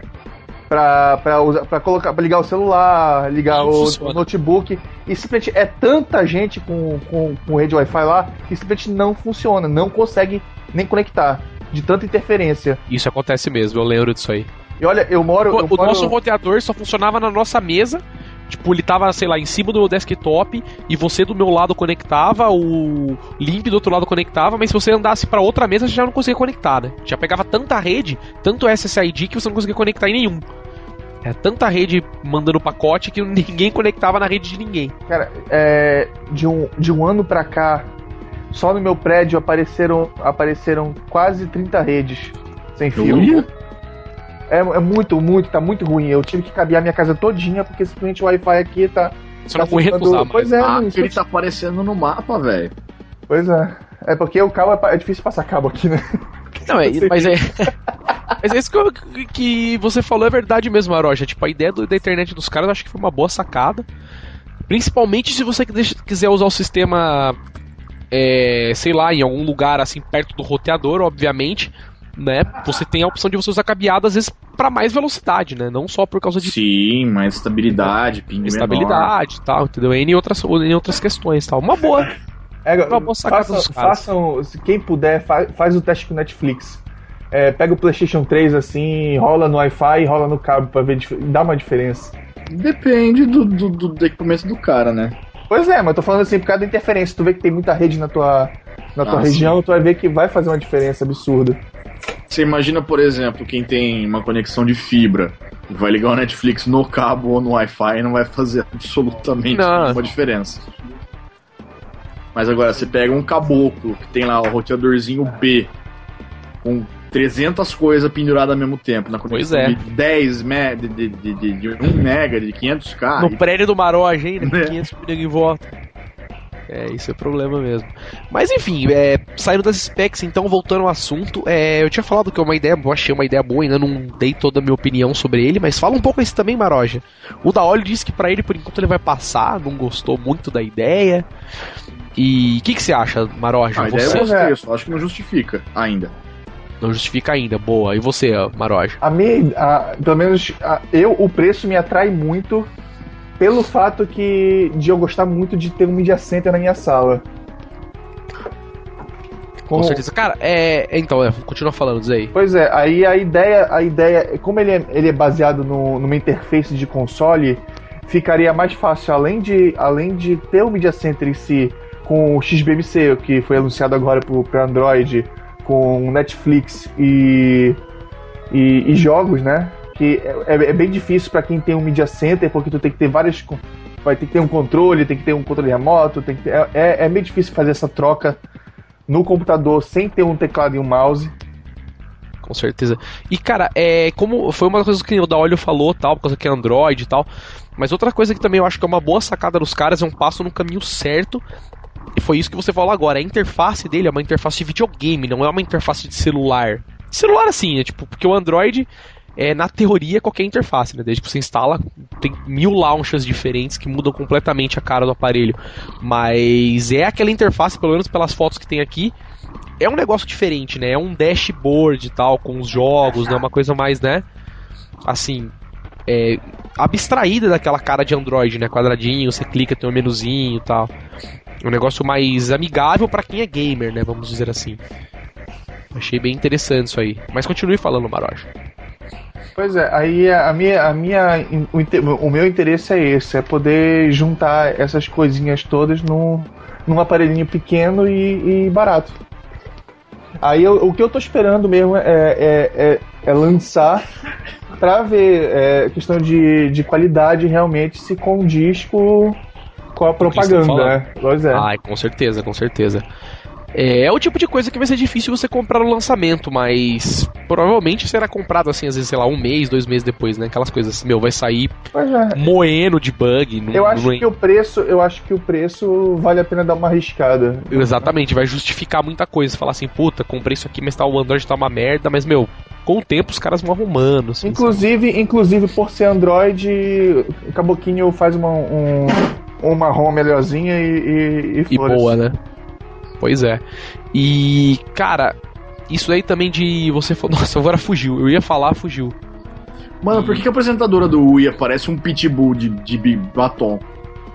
pra, pra, usar, pra, colocar, pra ligar o celular, ligar o, o, notebook. E simplesmente é tanta gente com, com, com rede Wi-Fi lá que simplesmente não funciona, não consegue nem conectar. De tanta interferência. Isso acontece mesmo, eu lembro disso aí. E olha, eu moro. O, eu o moro... nosso roteador só funcionava na nossa mesa. Tipo, ele tava, sei lá, em cima do meu desktop e você do meu lado conectava, o Limp do outro lado conectava, mas se você andasse para outra mesa, você já não conseguia conectar, né? Já pegava tanta rede, tanto SSID que você não conseguia conectar em nenhum. É tanta rede mandando pacote que ninguém conectava na rede de ninguém. Cara, é, de, um, de um ano pra cá, só no meu prédio apareceram, apareceram quase 30 redes sem fio. É, é, muito, muito, tá muito ruim. Eu tive que cabear minha casa todinha porque simplesmente o Wi-Fi aqui tá. Você tá não aguenta usar mais. Pois é, ah, ele tá aparecendo no mapa, velho. Pois é. É porque o cabo é, é difícil passar cabo aqui, né? Não, é, mas é. Mas é isso que, que você falou é verdade mesmo, Aroja. Tipo, a ideia do, da internet dos caras eu acho que foi uma boa sacada. Principalmente se você quiser usar o sistema, é, sei lá, em algum lugar assim perto do roteador, obviamente, né? Você tem a opção de você usar cabeado às vezes para mais velocidade, né? Não só por causa de sim, mais estabilidade, ping estabilidade, e tal, entendeu? Em outras, em outras questões, tal. Uma boa. É, uma boa sacada façam, façam, quem puder, faz, faz o teste com Netflix é, pega o PlayStation 3 assim, rola no Wi-Fi e rola no cabo pra ver, dá uma diferença. Depende do, do, do, equipamento do cara, né? Pois é, mas tô falando assim por causa da interferência. Tu vê que tem muita rede na tua, na tua ah, região, sim. tu vai ver que vai fazer uma diferença absurda. Você imagina, por exemplo, quem tem uma conexão de fibra, vai ligar o Netflix no cabo ou no Wi-Fi e não vai fazer absolutamente não. nenhuma diferença. Mas agora, você pega um caboclo que tem lá o roteadorzinho B com 300 coisas penduradas ao mesmo tempo. Na pois é. De 10 me de, de, de, de 1 mega, de 500k. No prédio do Maroja ainda, né? 500 mega em volta. É, isso é problema mesmo. Mas enfim, é, saindo das specs, então, voltando ao assunto, é, eu tinha falado que é uma ideia, eu achei uma ideia boa, ainda não dei toda a minha opinião sobre ele, mas fala um pouco isso também, Maroja. O da Olho disse que para ele, por enquanto, ele vai passar, não gostou muito da ideia. E o que, que você acha, Maroja? Ah, a ideia você eu gostei, eu só acho que não justifica ainda. não justifica ainda, boa. E você, Maroja? A minha, a- pelo menos a- eu, o preço me atrai muito pelo fato que de eu gostar muito de ter um media center na minha sala. Com Como- certeza. Cara, é. é, Então, é, continua falando, aí. Pois é, aí a ideia, a ideia, como ele é, ele é baseado no, numa interface de console, ficaria mais fácil, além de, além de ter o Media Center em si, com o XBMC, que foi anunciado agora para Android, com Netflix e, e, e jogos, né? Que é, é bem difícil para quem tem um Media Center, porque tu tem que ter várias. Vai ter que ter um controle, tem que ter um controle remoto, tem que ter, é, é, é meio difícil fazer essa troca no computador sem ter um teclado e um mouse. Com certeza. E, cara, é como foi uma das coisas que o da Olho falou, tal, por causa que é Android e tal. Mas outra coisa que também eu acho que é uma boa sacada dos caras, é um passo no caminho certo. E foi isso que você falou agora. A interface dele é uma interface de videogame, não é uma interface de celular. Celular assim, é tipo, porque o Android é, na teoria, qualquer interface, né? Desde que você instala, tem mil launchers diferentes que mudam completamente a cara do aparelho. Mas é aquela interface, pelo menos pelas fotos que tem aqui, é um negócio diferente, né? É um dashboard e tal, com os jogos, né? Uma coisa mais, né? Assim, é, abstraída daquela cara de Android, né? Quadradinho, você clica, tem um menuzinho e tal. Um negócio mais amigável pra quem é gamer, né? Vamos dizer assim. Achei bem interessante isso aí. Mas continue falando, Maroja. Pois é, aí a minha, a minha, o, meu interesse é esse, é poder juntar essas coisinhas todas num, num aparelhinho pequeno e, e barato. Aí eu- o que eu tô esperando mesmo é, é, é, é lançar pra ver é, questão de, de qualidade realmente se condiz com, com a propaganda, né? Pois é. Ai, com certeza, com certeza. É, é o tipo de coisa que vai ser difícil você comprar no lançamento, mas provavelmente será comprado assim, às vezes, sei lá, um mês, dois meses depois, né? Aquelas coisas assim, meu, vai sair é. moendo de bug. Não, Eu acho não- que o preço, eu acho que o preço vale a pena dar uma arriscada. Exatamente, vai justificar muita coisa. Falar assim, puta, comprei isso aqui, mas tá, o Android tá uma merda, mas, meu, com o tempo os caras vão arrumando. Assim, Inclusive, inclusive por ser Android, o Caboquinho faz uma, um, uma ROM melhorzinha e, e, E foda-se. boa, né? Pois é. E, cara, isso aí também de você. Nossa, agora fugiu. Eu ia falar, fugiu. Mano, por que, a apresentadora do Uia parece um pitbull de, de batom?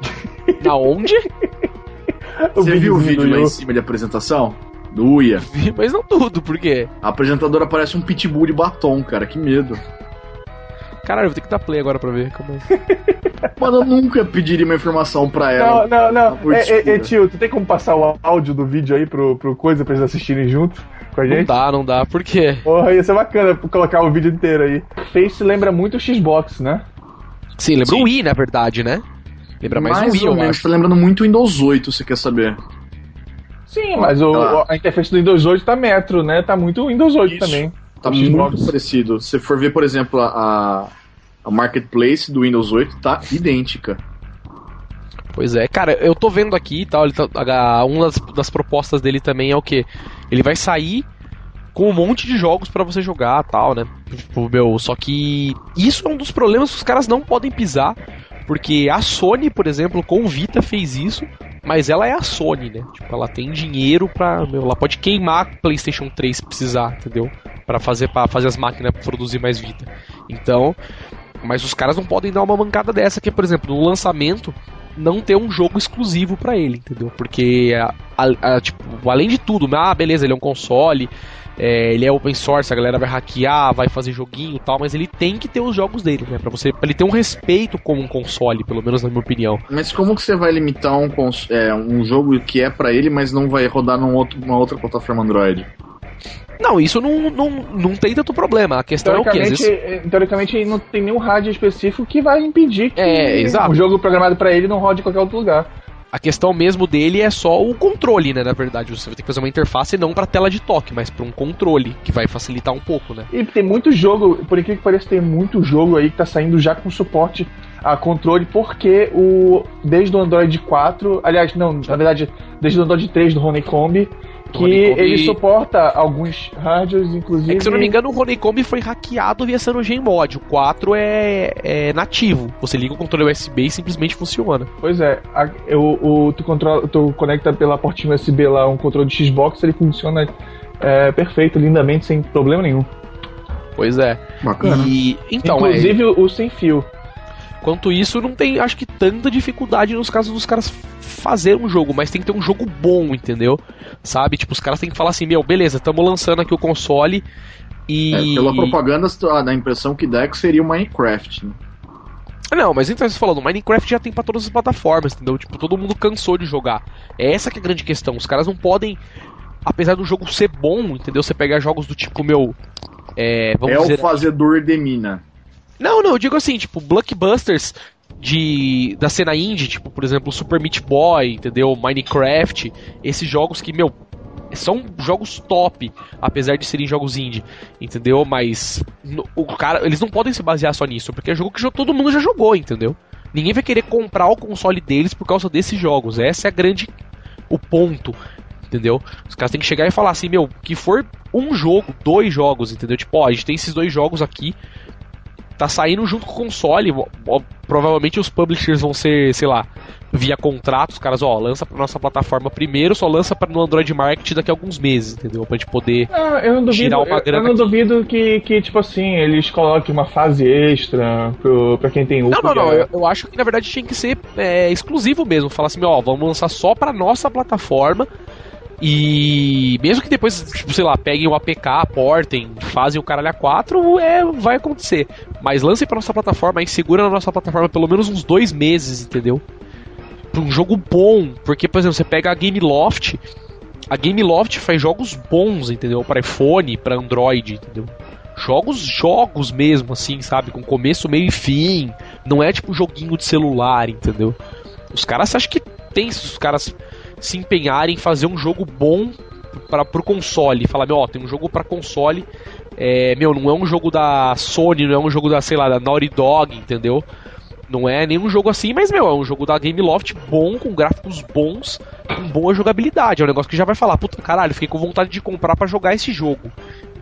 Na onde? Você viu o vídeo lá em cima de apresentação? Do Uia. mas não tudo, por quê? A apresentadora parece um pitbull de batom, cara, que medo. Caralho, eu vou ter que dar play agora pra ver. Calma aí. Mano, eu nunca pediria uma informação pra ela. Não, não, não. É, é, é, tio, tu tem como passar o áudio do vídeo aí pro, pro coisa pra eles assistirem junto com a Não gente? dá, não dá. Por quê? Porra, ia ser bacana colocar o vídeo inteiro aí. Face lembra muito o Xbox, né? Sim, lembra Sim. o Wii, na verdade, né? Lembra mais, Mais o Wii, ou eu menos, acho. tá lembrando muito o Windows 8, você quer saber? Sim, mas o, Ah. a interface do Windows 8 tá metro, né? Tá muito Windows 8 Isso. também. Tá Xbox. muito parecido. Se for ver, por exemplo, a, a Marketplace do Windows 8 tá idêntica. Pois é, cara, eu tô vendo aqui e tal, ele tá, a- uma das, das propostas dele também é o que? Ele vai sair com um monte de jogos pra você jogar tal, né? Tipo, meu, só que isso é um dos problemas que os caras não podem pisar, porque a Sony, por exemplo, com o Vita fez isso, mas ela é a Sony, né? Tipo, ela tem dinheiro pra. Meu, ela pode queimar PlayStation 3 se precisar, entendeu? Pra fazer, pra fazer as máquinas produzir mais Vita. Então. Mas os caras não podem dar uma mancada dessa, que por exemplo, no lançamento, não ter um jogo exclusivo pra ele, entendeu? Porque, a- a- tipo, além de tudo, ah, beleza, ele é um console, é, ele é open source, a galera vai hackear, vai fazer joguinho e tal, mas ele tem que ter os jogos dele, né? Pra, você, pra ele ter um respeito como um console, pelo menos na minha opinião. Mas como que você vai limitar um, é, um jogo que é pra ele, mas não vai rodar numa outra plataforma Android? Não, isso não, não, não tem tanto problema. A questão é o que? Às Teoricamente, vezes. eh, teoricamente não tem nenhum rádio específico que vai impedir que É, um jogo programado pra ele não rode em qualquer outro lugar. A questão mesmo dele é só o controle, né? Na verdade, você vai ter que fazer uma interface não pra tela de toque, mas pra um controle, que vai facilitar um pouco, né? E tem muito jogo, por incrível que pareça, tem muito jogo aí que tá saindo já com suporte a controle porque o desde o Android 4, aliás, não, na verdade, desde o Android 3 do Honeycomb, Honeycomb- ele suporta alguns hardwares, inclusive. É que, se eu não me engano, o Honeycomb foi hackeado via CyanogenMod. O 4 é, é nativo. Você liga o controle USB e simplesmente funciona. Pois é, a- o, o- tu, controla, tu conecta pela portinha USB lá um controle de Xbox, ele funciona é, perfeito, lindamente, sem problema nenhum. Pois é. Bacana. E então, é, Inclusive o, o sem fio. Quanto isso, não tem, acho que tanta dificuldade nos casos dos caras fazer um jogo, mas tem que ter um jogo bom, entendeu? Sabe? Tipo, os caras têm que falar assim, meu, beleza, estamos lançando aqui o console e É, pela propaganda, a impressão que dá é que seria o Minecraft. Né? Não, mas então você falando, Minecraft já tem pra todas as plataformas, entendeu? Tipo, todo mundo cansou de jogar. É essa que é a grande questão. Os caras não podem, apesar do jogo ser bom, entendeu? Você pegar jogos do tipo, meu. É, vamos é dizer. o fazedor de mina. Não, não, eu digo assim, tipo, blockbusters de da cena indie, tipo, por exemplo, Super Meat Boy, entendeu? Minecraft, esses jogos que, meu, são jogos top, apesar de serem jogos indie, entendeu? Mas no- o cara, eles não podem se basear só nisso, porque é jogo que todo mundo já jogou, entendeu? Ninguém vai querer comprar o console deles por causa desses jogos. Essa é a grande o ponto, entendeu? Os caras têm que chegar e falar assim, meu, que for um jogo, dois jogos, entendeu? Tipo, ó, a gente tem esses dois jogos aqui, tá saindo junto com o console. provavelmente os publishers vão ser, sei lá, via contrato, os caras, ó, lança pra nossa plataforma primeiro, só lança para no Android Market daqui a alguns meses, entendeu? Pra gente poder. Ah, eu não duvido, Tirar uma eu, eu grana não aqui. duvido que, que, tipo assim, eles coloquem uma fase extra pro, pra quem tem Não, não, não. Eu, eu acho que na verdade tinha que ser é, exclusivo mesmo. Falar assim, ó, vamos lançar só pra nossa plataforma. E mesmo que depois, tipo, sei lá, peguem o APK, aportem, fazem o caralho a 4, é, vai acontecer. Mas lancem pra nossa plataforma aí, segura na nossa plataforma pelo menos uns dois meses, entendeu? Pra um jogo bom. Porque, por exemplo, você pega a Game Loft. A Game Loft faz jogos bons, entendeu? Para iPhone, para Android, entendeu? Jogos, jogos mesmo, assim, sabe? Com começo, meio e fim. Não é tipo joguinho de celular, entendeu? Os caras acham que tem os caras se empenharem em fazer um jogo bom para pro console. Falar, meu, ó, tem um jogo para console. É, meu, não é um jogo da Sony, não é um jogo da, sei lá, da Naughty Dog, entendeu? Não é nenhum jogo assim, mas, meu, é um jogo da Gameloft bom, com gráficos bons, com boa jogabilidade. É um negócio que já vai falar, puta caralho, fiquei com vontade de comprar para jogar esse jogo.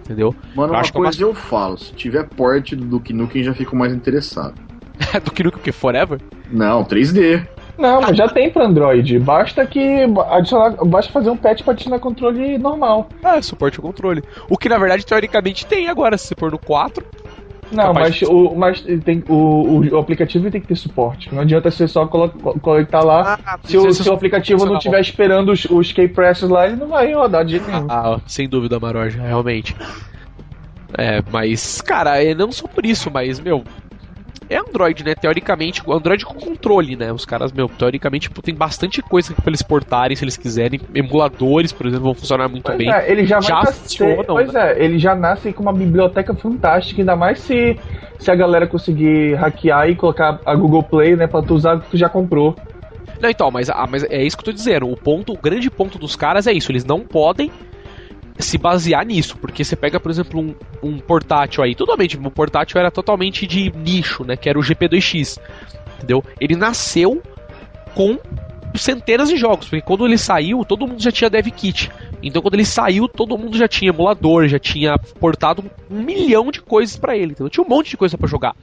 Entendeu? Mano, Eu uma acho que é coisa eu falo: se tiver porte do Duke Nukem, já fico mais interessado. Do que Nukem Forever? Não, 3D. Não, mas já tem pra Android. Basta que adicionar. Basta fazer um patch pra adicionar controle normal. Ah, suporte ao controle. O que na verdade teoricamente tem agora, se você pôr no 4. Não, mas, de- o, mas tem, o, o, o aplicativo tem que ter suporte. Não adianta você só colo- co- conectar lá. se, o, se o aplicativo não estiver esperando os, os keypresses lá, ele não vai rodar de jeito nenhum. Ah, sem dúvida, Maroja, realmente. É, mas, cara, não só por isso, mas, meu. É Android, né? Teoricamente, o Android com controle, né? Os caras, meu, teoricamente tipo, tem bastante coisa pra eles portarem se eles quiserem. Emuladores, por exemplo, vão funcionar muito Pois bem. é, ele já vai Já funcionam, Pois é, ele já nasce com uma biblioteca fantástica, ainda mais se, se a galera conseguir hackear e colocar a Google Play, né, pra tu usar o que tu já comprou. Não, então, mas, ah, mas é isso que eu tô dizendo. O ponto, o grande ponto dos caras é isso. Eles não podem se basear nisso, porque você pega, por exemplo, um, um portátil aí. Totalmente, o portátil era totalmente de nicho, né? Que era o GP2X. Entendeu? Ele nasceu com centenas de jogos, porque quando ele saiu, todo mundo já tinha dev kit. Então quando ele saiu, todo mundo já tinha emulador, já tinha portado um milhão de coisas pra ele. Então tinha um monte de coisa pra jogar.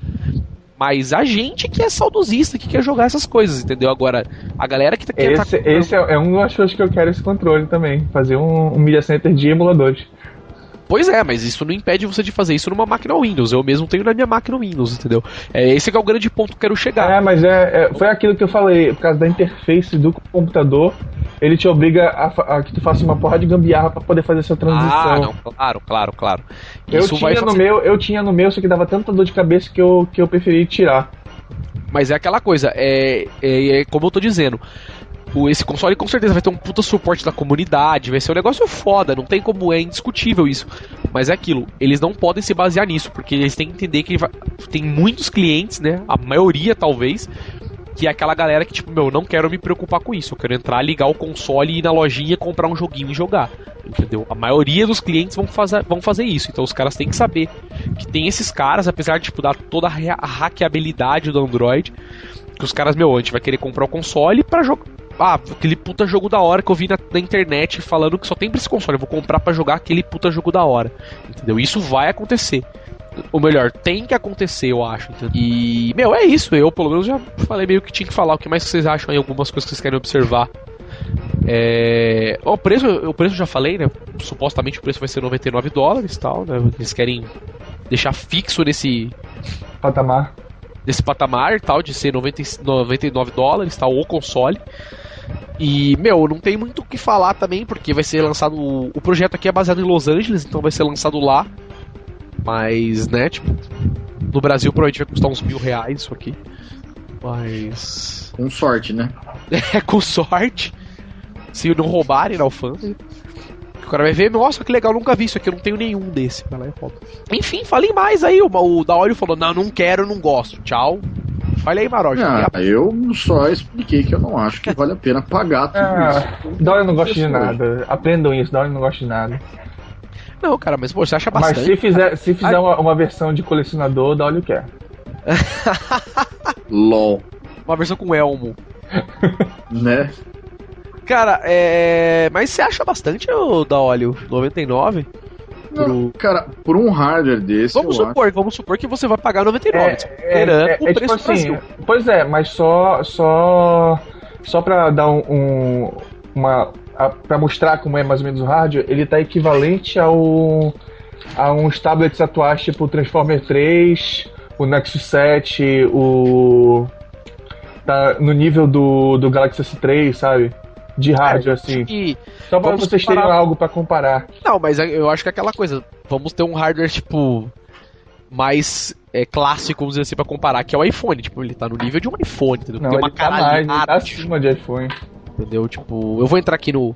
Mas a gente que é saudosista, que quer jogar essas coisas, entendeu? Agora, a galera que tá que tá Esse, esse é, é das coisas que eu quero esse controle também. Fazer um, um Media Center de emuladores. Pois é, mas isso não impede você de fazer isso numa máquina Windows. Eu mesmo tenho na minha máquina Windows, entendeu? É esse que é o grande ponto que eu quero chegar. É, mas é, é- foi aquilo que eu falei, por causa da interface do computador, ele te obriga a, a que tu faça uma porra de gambiarra pra poder fazer essa transição. Ah, não, claro, claro, claro. eu Isso tinha no meu, eu tinha no meu, só que dava tanta dor de cabeça que eu, que eu preferi tirar. Mas é aquela coisa, é, é, é como eu tô dizendo. Esse console com certeza vai ter um puta suporte da comunidade, vai ser um negócio foda, não tem como, é indiscutível isso. Mas é aquilo, eles não podem se basear nisso, porque eles têm que entender que vai- tem muitos clientes, né? A maioria talvez, que é aquela galera que, tipo, meu, não quero me preocupar com isso. Eu quero entrar, ligar o console e ir na lojinha comprar um joguinho e jogar. Entendeu? A maioria dos clientes vão fazer, vão fazer isso. Então os caras têm que saber que tem esses caras, apesar de tipo, dar toda a hackeabilidade do Android, que os caras, meu, a gente vai querer comprar o console para jogar. Ah, aquele puta jogo da hora que eu vi na, na, internet falando que só tem pra esse console. Eu vou comprar para jogar aquele puta jogo da hora. Entendeu? Isso vai acontecer. Ou melhor, tem que acontecer, eu acho. Entendeu? E, meu, é isso. Eu, pelo menos, já falei meio que tinha que falar. O que mais vocês acham aí? Algumas coisas que vocês querem observar é... O preço, o preço eu já falei, né? Supostamente o preço vai ser 99 dólares e tal, né? Eles querem deixar fixo nesse patamar. Nesse patamar tal, de ser 90, 99 dólares, tal, o console. E, meu, não tem muito o que falar também, porque vai ser lançado. O projeto aqui é baseado em Los Angeles, então vai ser lançado lá. Mas, né, tipo, no Brasil provavelmente vai custar uns mil reais isso aqui. Mas. Com sorte, né? É, com sorte. Se não roubarem na alfândega. O cara vai ver, nossa, que legal, nunca vi isso aqui, eu não tenho nenhum desse. Vai lá e rouba. Enfim, falei mais aí. O, o Daório falou: não, não quero, não gosto. Tchau. Fala aí, Maroja. Ah, eu só expliquei que eu não acho que vale a pena pagar tudo ah, isso. Daório não gosta de nada. Aprendam isso, Daório não gosta de nada. Não, cara, mas pô, você acha bastante. Mas se fizer, se fizer uma, uma versão de colecionador, Daório quer. LOL. Uma versão com elmo. né? Cara, é. Mas você acha bastante o da óleo 99? Não, pro... Cara, por um hardware desse. Vamos supor, acho... vamos supor que você vai pagar 99. É, esperando é, é, o é preço tipo assim, Pois é, mas só. Só. Só pra dar um. um uma. para mostrar como é mais ou menos o hardware, ele tá equivalente ao. a uns tablets atuais tipo o Transformer 3, o Nexus 7, o. Tá no nível do, do Galaxy S3, sabe? De rádio, assim. Que... Só pra vocês terem algo para comparar. Não, mas eu acho que é aquela coisa. Vamos ter um hardware, tipo. Mais é, clássico, vamos dizer assim, pra comparar, que é o iPhone. Tipo, ele tá no nível de um iPhone, entendeu? Não, Tem uma tá mais, ele tá acima de iPhone. Entendeu? Tipo, eu vou entrar aqui no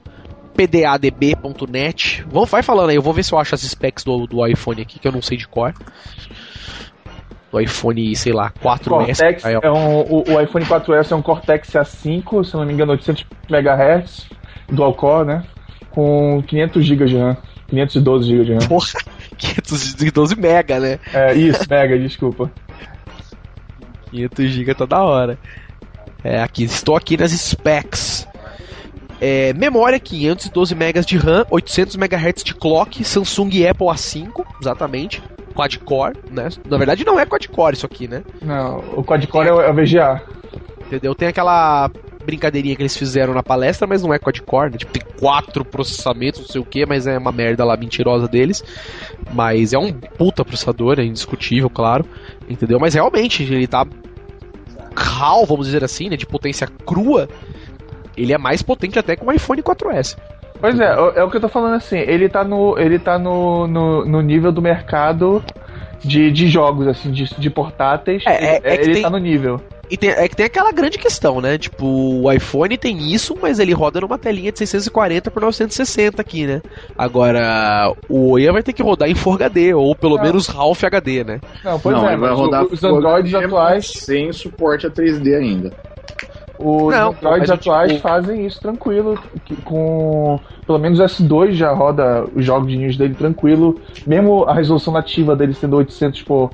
pdadb.net. Vai falando aí, eu vou ver se eu acho as specs do, do iPhone aqui, que eu não sei de cor do iPhone, sei lá, 4S. Cortex é um, o, o, iPhone 4S é um Cortex A5, se não me engano, 800 MHz, dual core, né? Com 500 GB de RAM. 512 GB de RAM. Porra, 512 mega, né? É, isso, mega, desculpa. 500 GB tá da hora. É, aqui, estou aqui nas specs. É, memória 512 MB de RAM, 800 MHz de clock, Samsung e Apple A5, exatamente quad-core, né? Na verdade não é quad-core isso aqui, né? Não, o quad-core é, é o VGA. Entendeu? Tem aquela brincadeirinha que eles fizeram na palestra, mas não é quad-core, né? Tipo, tem quatro processamentos, não sei o que, mas é uma merda lá mentirosa deles. Mas é um puta processador, é indiscutível, claro. Entendeu? Mas realmente, ele tá RAW, vamos dizer assim, né? De potência crua. Ele é mais potente até que o iPhone 4S. Pois é, é o que eu tô falando assim, ele tá no, ele tá no, no, no nível do mercado de, de jogos, assim, de, de portáteis. É, é, é ele tem, tá no nível. E tem, é que tem aquela grande questão, né? Tipo, o iPhone tem isso, mas ele roda numa telinha de 640 por 960 aqui, né? Agora, o Oya vai ter que rodar em Full HD, ou pelo não. menos Half HD, né? Não, pois não, é, vai rodar os Androids atuais sem suporte a 3D ainda. Os não, Androids atuais tipo... fazem isso tranquilo, com pelo menos o S2 já roda os jogos de news dele tranquilo, mesmo a resolução nativa dele sendo 800 por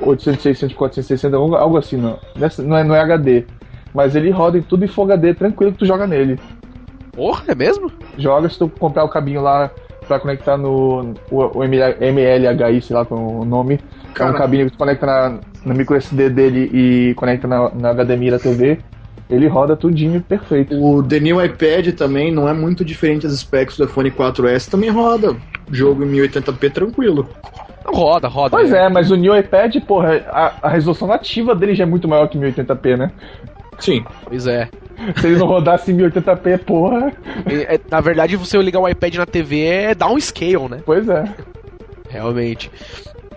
800, 600, 460, algo assim, não, não é, não é HD. Mas ele roda em tudo em Full HD, tranquilo que tu joga nele. Porra, é mesmo? Joga se tu comprar o cabinho lá pra conectar no o, o MLHI, sei lá qual é o nome. Cara. É um cabinho que tu conecta na, no micro SD dele e conecta na, na HDMI da TV. Ele roda tudinho perfeito. O The New iPad também não é muito diferente das specs do iPhone 4S, também roda jogo em 1080p tranquilo. Roda, roda. Pois é, é mas o New iPad, porra, a, a, resolução nativa dele já é muito maior que 1080p, né? Sim. Pois é. Se ele não rodasse em 1080p, porra. É, na verdade, você ligar o iPad na TV é downscale, né? Pois é. Realmente.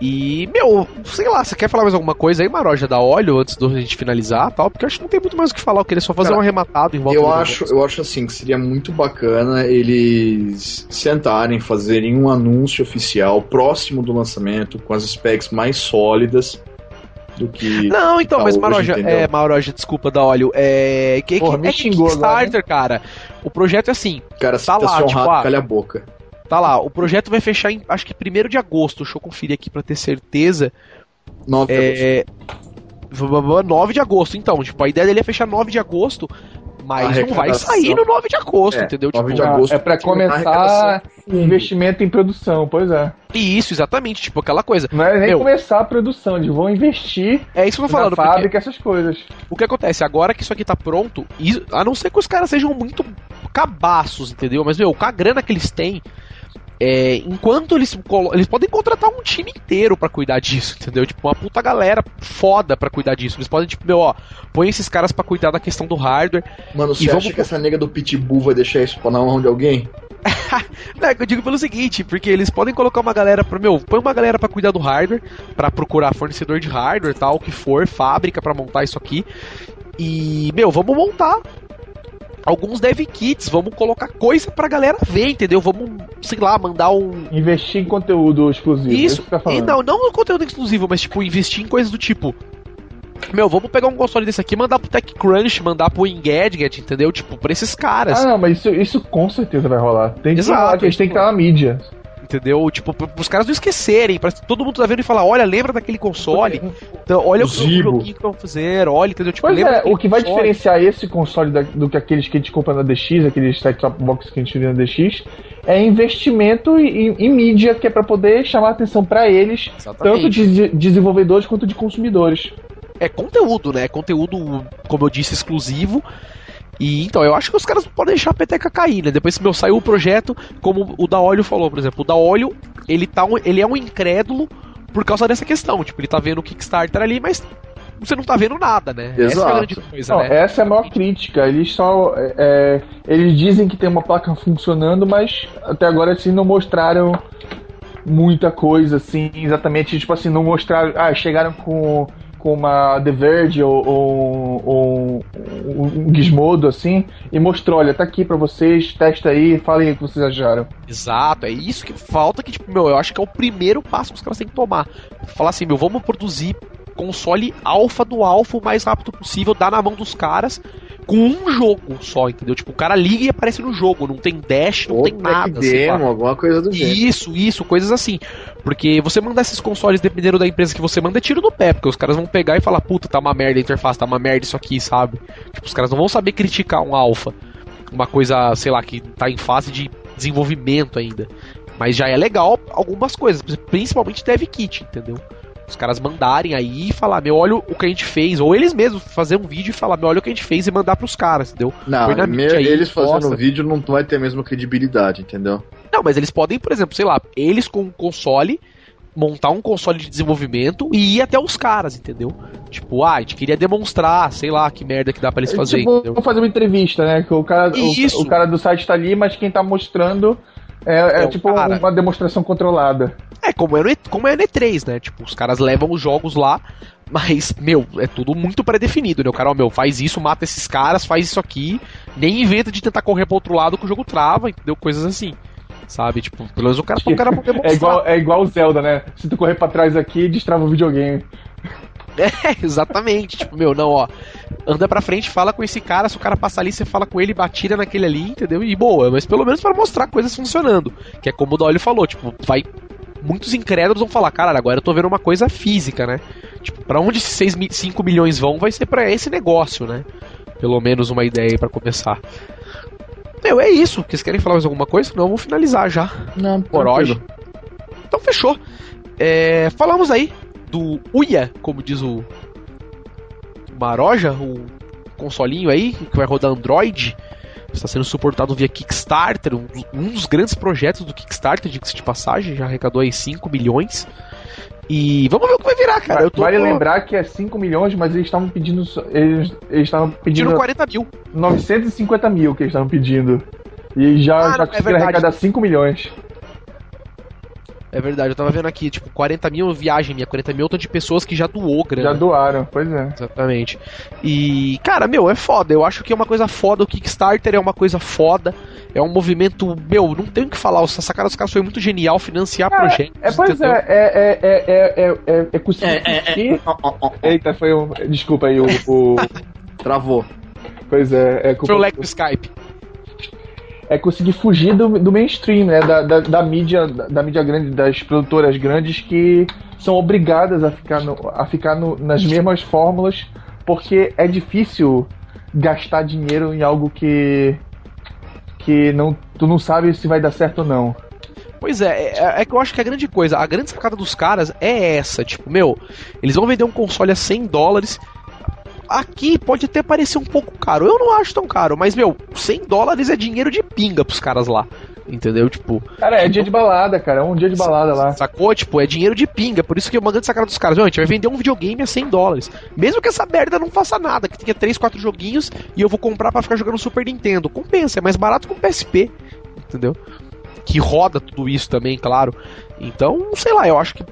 E, meu, sei lá, você quer falar mais alguma coisa aí, Maroja, da óleo, antes da gente finalizar tal? Porque eu acho que não tem muito mais o que falar, eu queria só fazer Cara, um arrematado em volta eu acho Eu acho assim que seria muito bacana eles sentarem, fazerem um anúncio oficial próximo do lançamento, com as specs mais sólidas do que. Não, então, tá mas Maroja, é, Maroja, desculpa da óleo. É. Que, Porra, que, me é xingou Kickstarter, agora, cara. O projeto é assim. Cara, tá lá, tipo, um rato, ah, calha a boca. Tá lá, o projeto vai fechar em, acho que 1 de agosto. Deixa eu conferir aqui pra ter certeza. 9 É. 9 de agosto, então. Tipo, a ideia dele é fechar 9 de agosto, mas não vai sair no 9 de agosto, É, entendeu? 9 Tipo, de agosto. é pra continua a começar investimento em produção, pois é. Isso, exatamente, tipo, aquela coisa. Não é nem Meu. começar a produção, eles vão investir É isso que eu tô na falando, porque fábrica, essas coisas. o que acontece? Agora que isso aqui tá pronto, e- a não ser que os caras sejam muito cabaços, entendeu? Mas, meu, com a grana que eles têm, é, enquanto eles, eles podem contratar um time inteiro pra cuidar disso, entendeu? Tipo, uma puta galera foda pra cuidar disso. Eles podem, tipo, meu, ó, põe esses caras pra cuidar da questão do hardware. Mano, você E acha vamos- que essa nega do Pitbull vai deixar isso pra na mão de alguém? Não, é eu digo pelo seguinte, porque eles podem colocar uma galera pra, meu, põe uma galera pra cuidar do hardware, pra procurar fornecedor de hardware, tal, o que for, fábrica pra montar isso aqui. E, meu, vamos montar alguns dev kits, vamos colocar coisa pra galera ver, entendeu? Vamos, sei lá, mandar um Investir em conteúdo exclusivo. é isso, tá não, não no conteúdo exclusivo, mas tipo, investir em coisas do tipo. Meu, vamos pegar um console desse aqui, mandar pro TechCrunch, mandar pro Engadget, entendeu? Tipo, pra esses caras. Ah, não, mas isso, isso com certeza vai rolar. Tem que Exato, falar que eles têm que estar na mídia. Entendeu? Tipo, pra- pros caras não esquecerem, pra todo mundo tá vendo e falar, olha, lembra daquele console? Então, olha O o, joguinho que estão fazendo, olha, entendeu? Tipo, Pois lembra é, o que vai console? diferenciar esse console da- do que aqueles que a gente compra na DX, aqueles set-top box que a gente vê na DX, é investimento em, em mídia que é pra poder chamar atenção pra eles, Exatamente. tanto de desenvolvedores quanto de consumidores. É conteúdo, né? É conteúdo, como eu disse, exclusivo. E então, eu acho que os caras não podem deixar a peteca cair, né? Depois que meu saiu o projeto, como o da Olho falou, por exemplo, o da Olho, ele, tá um- ele é um incrédulo por causa dessa questão. Tipo, ele tá vendo o Kickstarter ali, mas você não tá vendo nada, né? Essa é a Exato. grande coisa, Não, né? essa é a maior crítica. Eles só. é, é, eles dizem que tem uma placa funcionando, mas até agora assim não mostraram muita coisa, assim, exatamente, tipo assim, não mostraram. Ah, chegaram com, com uma The Verge ou, ou- ou um, Gizmodo, assim, e mostrou, olha, tá aqui pra vocês, testa aí, falem o que vocês acharam. Exato, é isso que falta que, tipo, meu, eu acho que é o primeiro passo que os caras têm que tomar. Falar assim, meu, vamos produzir console alfa do alfa o mais rápido possível, dar na mão dos caras com um jogo só, entendeu? Tipo, o cara liga e aparece no jogo, não tem dash, não Ou tem nada. lá. Demo, alguma coisa do gênero. Isso, isso, coisas assim. Porque você mandar esses consoles, dependendo da empresa que você manda, é tiro no pé, porque os caras vão pegar e falar, puta, tá uma merda a interface, tá uma merda isso aqui, sabe? Tipo, os caras não vão saber criticar um alpha. Uma coisa, sei lá, que tá em fase de desenvolvimento ainda. Mas já é legal algumas coisas, principalmente dev kit, entendeu? Os caras mandarem aí e falar, meu, olha o que a gente fez. Ou eles mesmos fazer um vídeo e falar, meu, olha o que a gente fez e mandar pros caras, entendeu? Não, Põe na me- mídia aí, eles fazendo posta. vídeo não vai ter a mesma credibilidade, entendeu? Não, mas eles podem, por exemplo, sei lá, eles com um console, montar um console de desenvolvimento e ir até os caras, entendeu? Tipo, ah, a gente queria demonstrar, sei lá, que merda que dá pra eles fazerem, tipo, vamos fazer uma entrevista, né? Que o cara, o, o cara do site tá ali, mas quem tá mostrando é, é É o tipo cara. uma demonstração controlada. É, como é, no, como é no E3, né? Tipo, os caras levam os jogos lá, mas, meu, é tudo muito pré-definido, né? O cara, ó, meu, faz isso, mata esses caras, faz isso aqui, nem inventa de tentar correr pro outro lado que o jogo trava, entendeu? Coisas assim. Sabe? Tipo, pelo menos o cara, o cara É igual, é igual o Zelda, né? Se tu correr pra trás aqui, destrava o videogame. É, exatamente. Tipo, meu, não, ó. Anda pra frente, fala com esse cara. Se o cara passar ali, você fala com ele, batida naquele ali, entendeu? E boa. Mas pelo menos para mostrar coisas funcionando. Que é como o Dolly falou, tipo, vai. Muitos incrédulos vão falar, cara, agora eu tô vendo uma coisa física, né? Tipo, pra onde esses 6, 5 milhões vão, vai ser pra esse negócio, né? Pelo menos uma ideia aí pra começar. Meu, é isso. Vocês querem falar mais alguma coisa? Não, vamos finalizar já Não, por hoje. Então fechou. É, falamos aí do Uia, como diz o Maroja, o consolinho aí que vai rodar Android. Está sendo suportado via Kickstarter, um dos, um dos grandes projetos do Kickstarter, diga-se de passagem, já arrecadou aí 5 milhões. E vamos ver o que vai virar, cara. Tô vale lembrar que é 5 milhões, mas eles estavam pedindo. Eles estavam pedindo pedindo 40 mil. 950 mil que eles estavam pedindo. E já, Ah, já é conseguiram verdade. arrecadar 5 milhões. É verdade, eu tava vendo aqui, tipo, 40 mil viagem minha, 40 mil eu tô de pessoas que já doou grana. Já doaram, pois é. Exatamente. E, cara, meu, é foda. Eu acho que é uma coisa foda. O Kickstarter é uma coisa foda. É um movimento, meu, não tenho o que falar. Essa cara dos caras foi muito genial financiar projetos. É, pois entendeu? é, é, é, é, é, é, é, é cuspir. Ó, ó, ó, Eita, foi um. Desculpa aí, o. o- Travou. pois é, é culpa. Foi o leque do Skype. É conseguir fugir do, do mainstream, né? Da, da, da mídia, da, da, mídia grande, das produtoras grandes que são obrigadas a ficar, no, a ficar no, nas mesmas fórmulas, porque é difícil gastar dinheiro em algo que que não, tu não sabe se vai dar certo ou não. Pois é, é, é, que eu acho que a grande coisa, a grande sacada dos caras é essa, tipo, meu, eles vão vender um console a 100 dólares. Aqui pode até parecer um pouco caro. Eu não acho tão caro, mas, meu, 100 dólares é dinheiro de pinga pros caras lá. Entendeu? Tipo. Cara, é dia de balada, cara. É um dia de balada lá. Sacou? Tipo, é dinheiro de pinga. Por isso que eu mandando sacada dos caras. Meu, a gente vai vender um videogame a 100 dólares. Mesmo que essa merda não faça nada, que tenha 3, 4 joguinhos e eu vou comprar para ficar jogando Super Nintendo. Compensa, é mais barato que um PSP. Entendeu? que roda tudo isso também, claro. Então, sei lá, eu acho que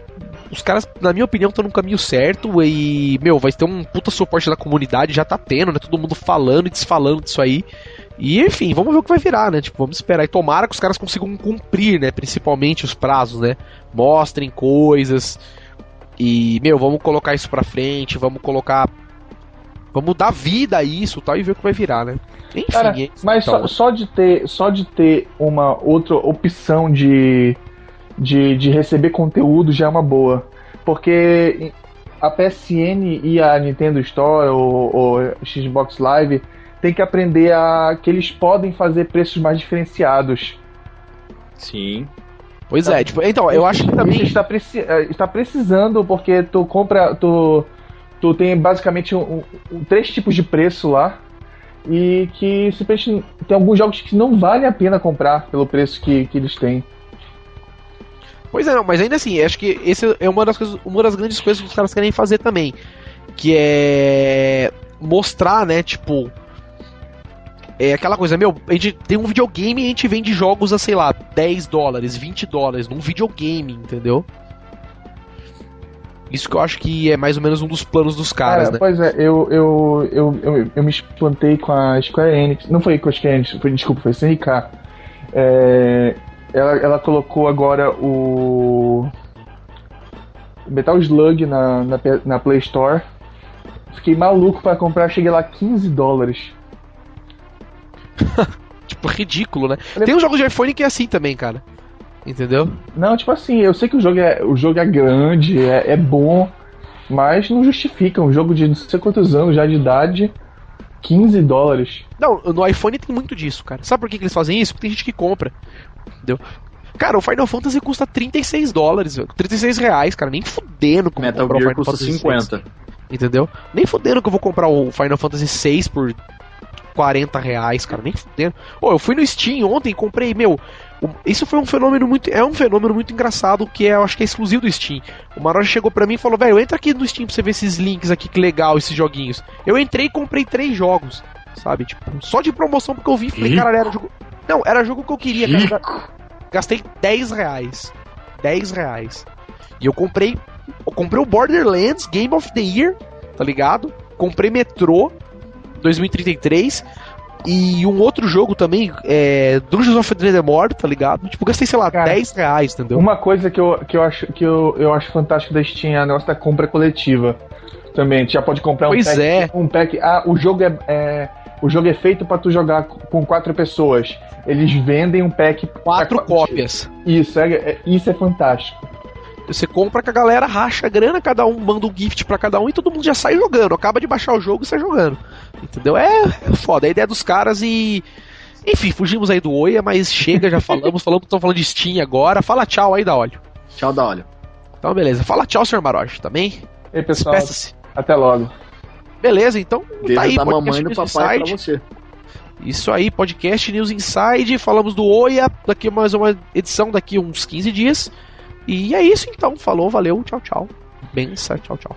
os caras, na minha opinião, estão no caminho certo e, meu, vai ter um puta suporte da comunidade, já tá tendo, né? Todo mundo falando e desfalando disso aí. E, enfim, vamos ver o que vai virar, né? Tipo, vamos esperar. E tomara que os caras consigam cumprir, né? Principalmente os prazos, né? Mostrem coisas. E, meu, vamos colocar isso pra frente, vamos colocar Vamos dar vida a isso tal, e ver o que vai virar, né? Enfim, Cara, é mas só, só, de ter, só de ter uma outra opção de, de, de receber conteúdo já é uma boa. Porque a PSN e a Nintendo Store ou, ou Xbox Live tem que aprender a que eles podem fazer preços mais diferenciados. Sim. Pois é, tipo, então, eu acho que também. Está, preci eh, está precisando, porque tu compra. Tu, tu tem basicamente um, um, três tipos de preço lá. E que simplesmente tem alguns jogos que não vale a pena comprar pelo preço que, que eles têm. Pois é, não, mas ainda assim, acho que esse é uma das, coisas, uma das grandes coisas que os caras querem fazer também. Que é mostrar, né, tipo. É aquela coisa, meu, a gente tem um videogame e a gente vende jogos a, sei lá, 10 dólares, 20 dólares num videogame, entendeu? Isso que eu acho que é mais ou menos um dos planos dos caras, né? Pois é, eu, eu, eu, eu, eu me espantei com a Square Enix. Não foi com a Square Enix, foi, desculpa, foi a SNK. É, ela, ela colocou agora o. Metal Slug na, na, na Play Store. Fiquei maluco para comprar, cheguei lá 15 dólares. tipo, ridículo, né? Tem uns jogos de iPhone que é assim também, cara. Entendeu? Não, tipo assim, eu sei que o jogo é, o jogo é grande, é, é bom, mas não justifica. Um jogo de não sei quantos anos já de idade, 15 dólares. Não, no iPhone tem muito disso, cara. Sabe por que, que eles fazem isso? Porque tem gente que compra. Entendeu? Cara, o Final Fantasy custa 36 dólares, 36 reais, cara. Nem fudendo que eu vou comprar o Final custa Fantasy 50. 6, entendeu? Nem fudendo que eu vou comprar o Final Fantasy 6 por 40 reais, cara. Nem fudendo. Pô, eu fui no Steam ontem e comprei, meu, isso foi um fenômeno muito. É um fenômeno muito engraçado que é, eu acho que é exclusivo do Steam. O Maroja chegou pra mim e falou: velho, entra aqui no Steam pra você ver esses links aqui, que legal, esses joguinhos. Eu entrei e comprei três jogos, sabe? Tipo, só de promoção porque eu vi falei, cara, era jogo. Não, era jogo que eu queria, cara. Gastei 10 reais. 10 reais. E eu comprei. Eu comprei o Borderlands Game of the Year, tá ligado? Comprei Metro 2033 e um outro jogo também, é Dungeons of Nethermore, tá ligado? Tipo, gastei, sei lá, Cara, 10 reais, entendeu? Uma coisa que eu, que eu acho que eu, eu acho fantástico da Steam é a nossa compra coletiva. Também, tu já pode comprar pois um pack. É. Um pack. Ah, o jogo é, é o jogo é feito para tu jogar com quatro pessoas. Eles vendem um pack. Quatro cópias. Isso, é, é, isso é fantástico. Você compra que a galera racha a grana, cada um manda um gift para cada um e todo mundo já sai jogando. Acaba de baixar o jogo e sai jogando. Entendeu? É, é foda. A ideia dos caras e. Enfim, fugimos aí do Oia, mas chega, já falamos. falamos estamos falando de Steam agora. Fala tchau aí da óleo. Tchau da óleo. Então, beleza. Fala tchau, Sr. Maroche, também. Ei, pessoal. Até logo. Beleza, então. Beijo tá aí, da mamãe e do papai Inside. pra você. Isso aí, podcast News Inside. Falamos do Oia. Daqui mais uma edição, daqui uns 15 dias. E é isso então. Falou, valeu, tchau, tchau. Benção, tchau, tchau.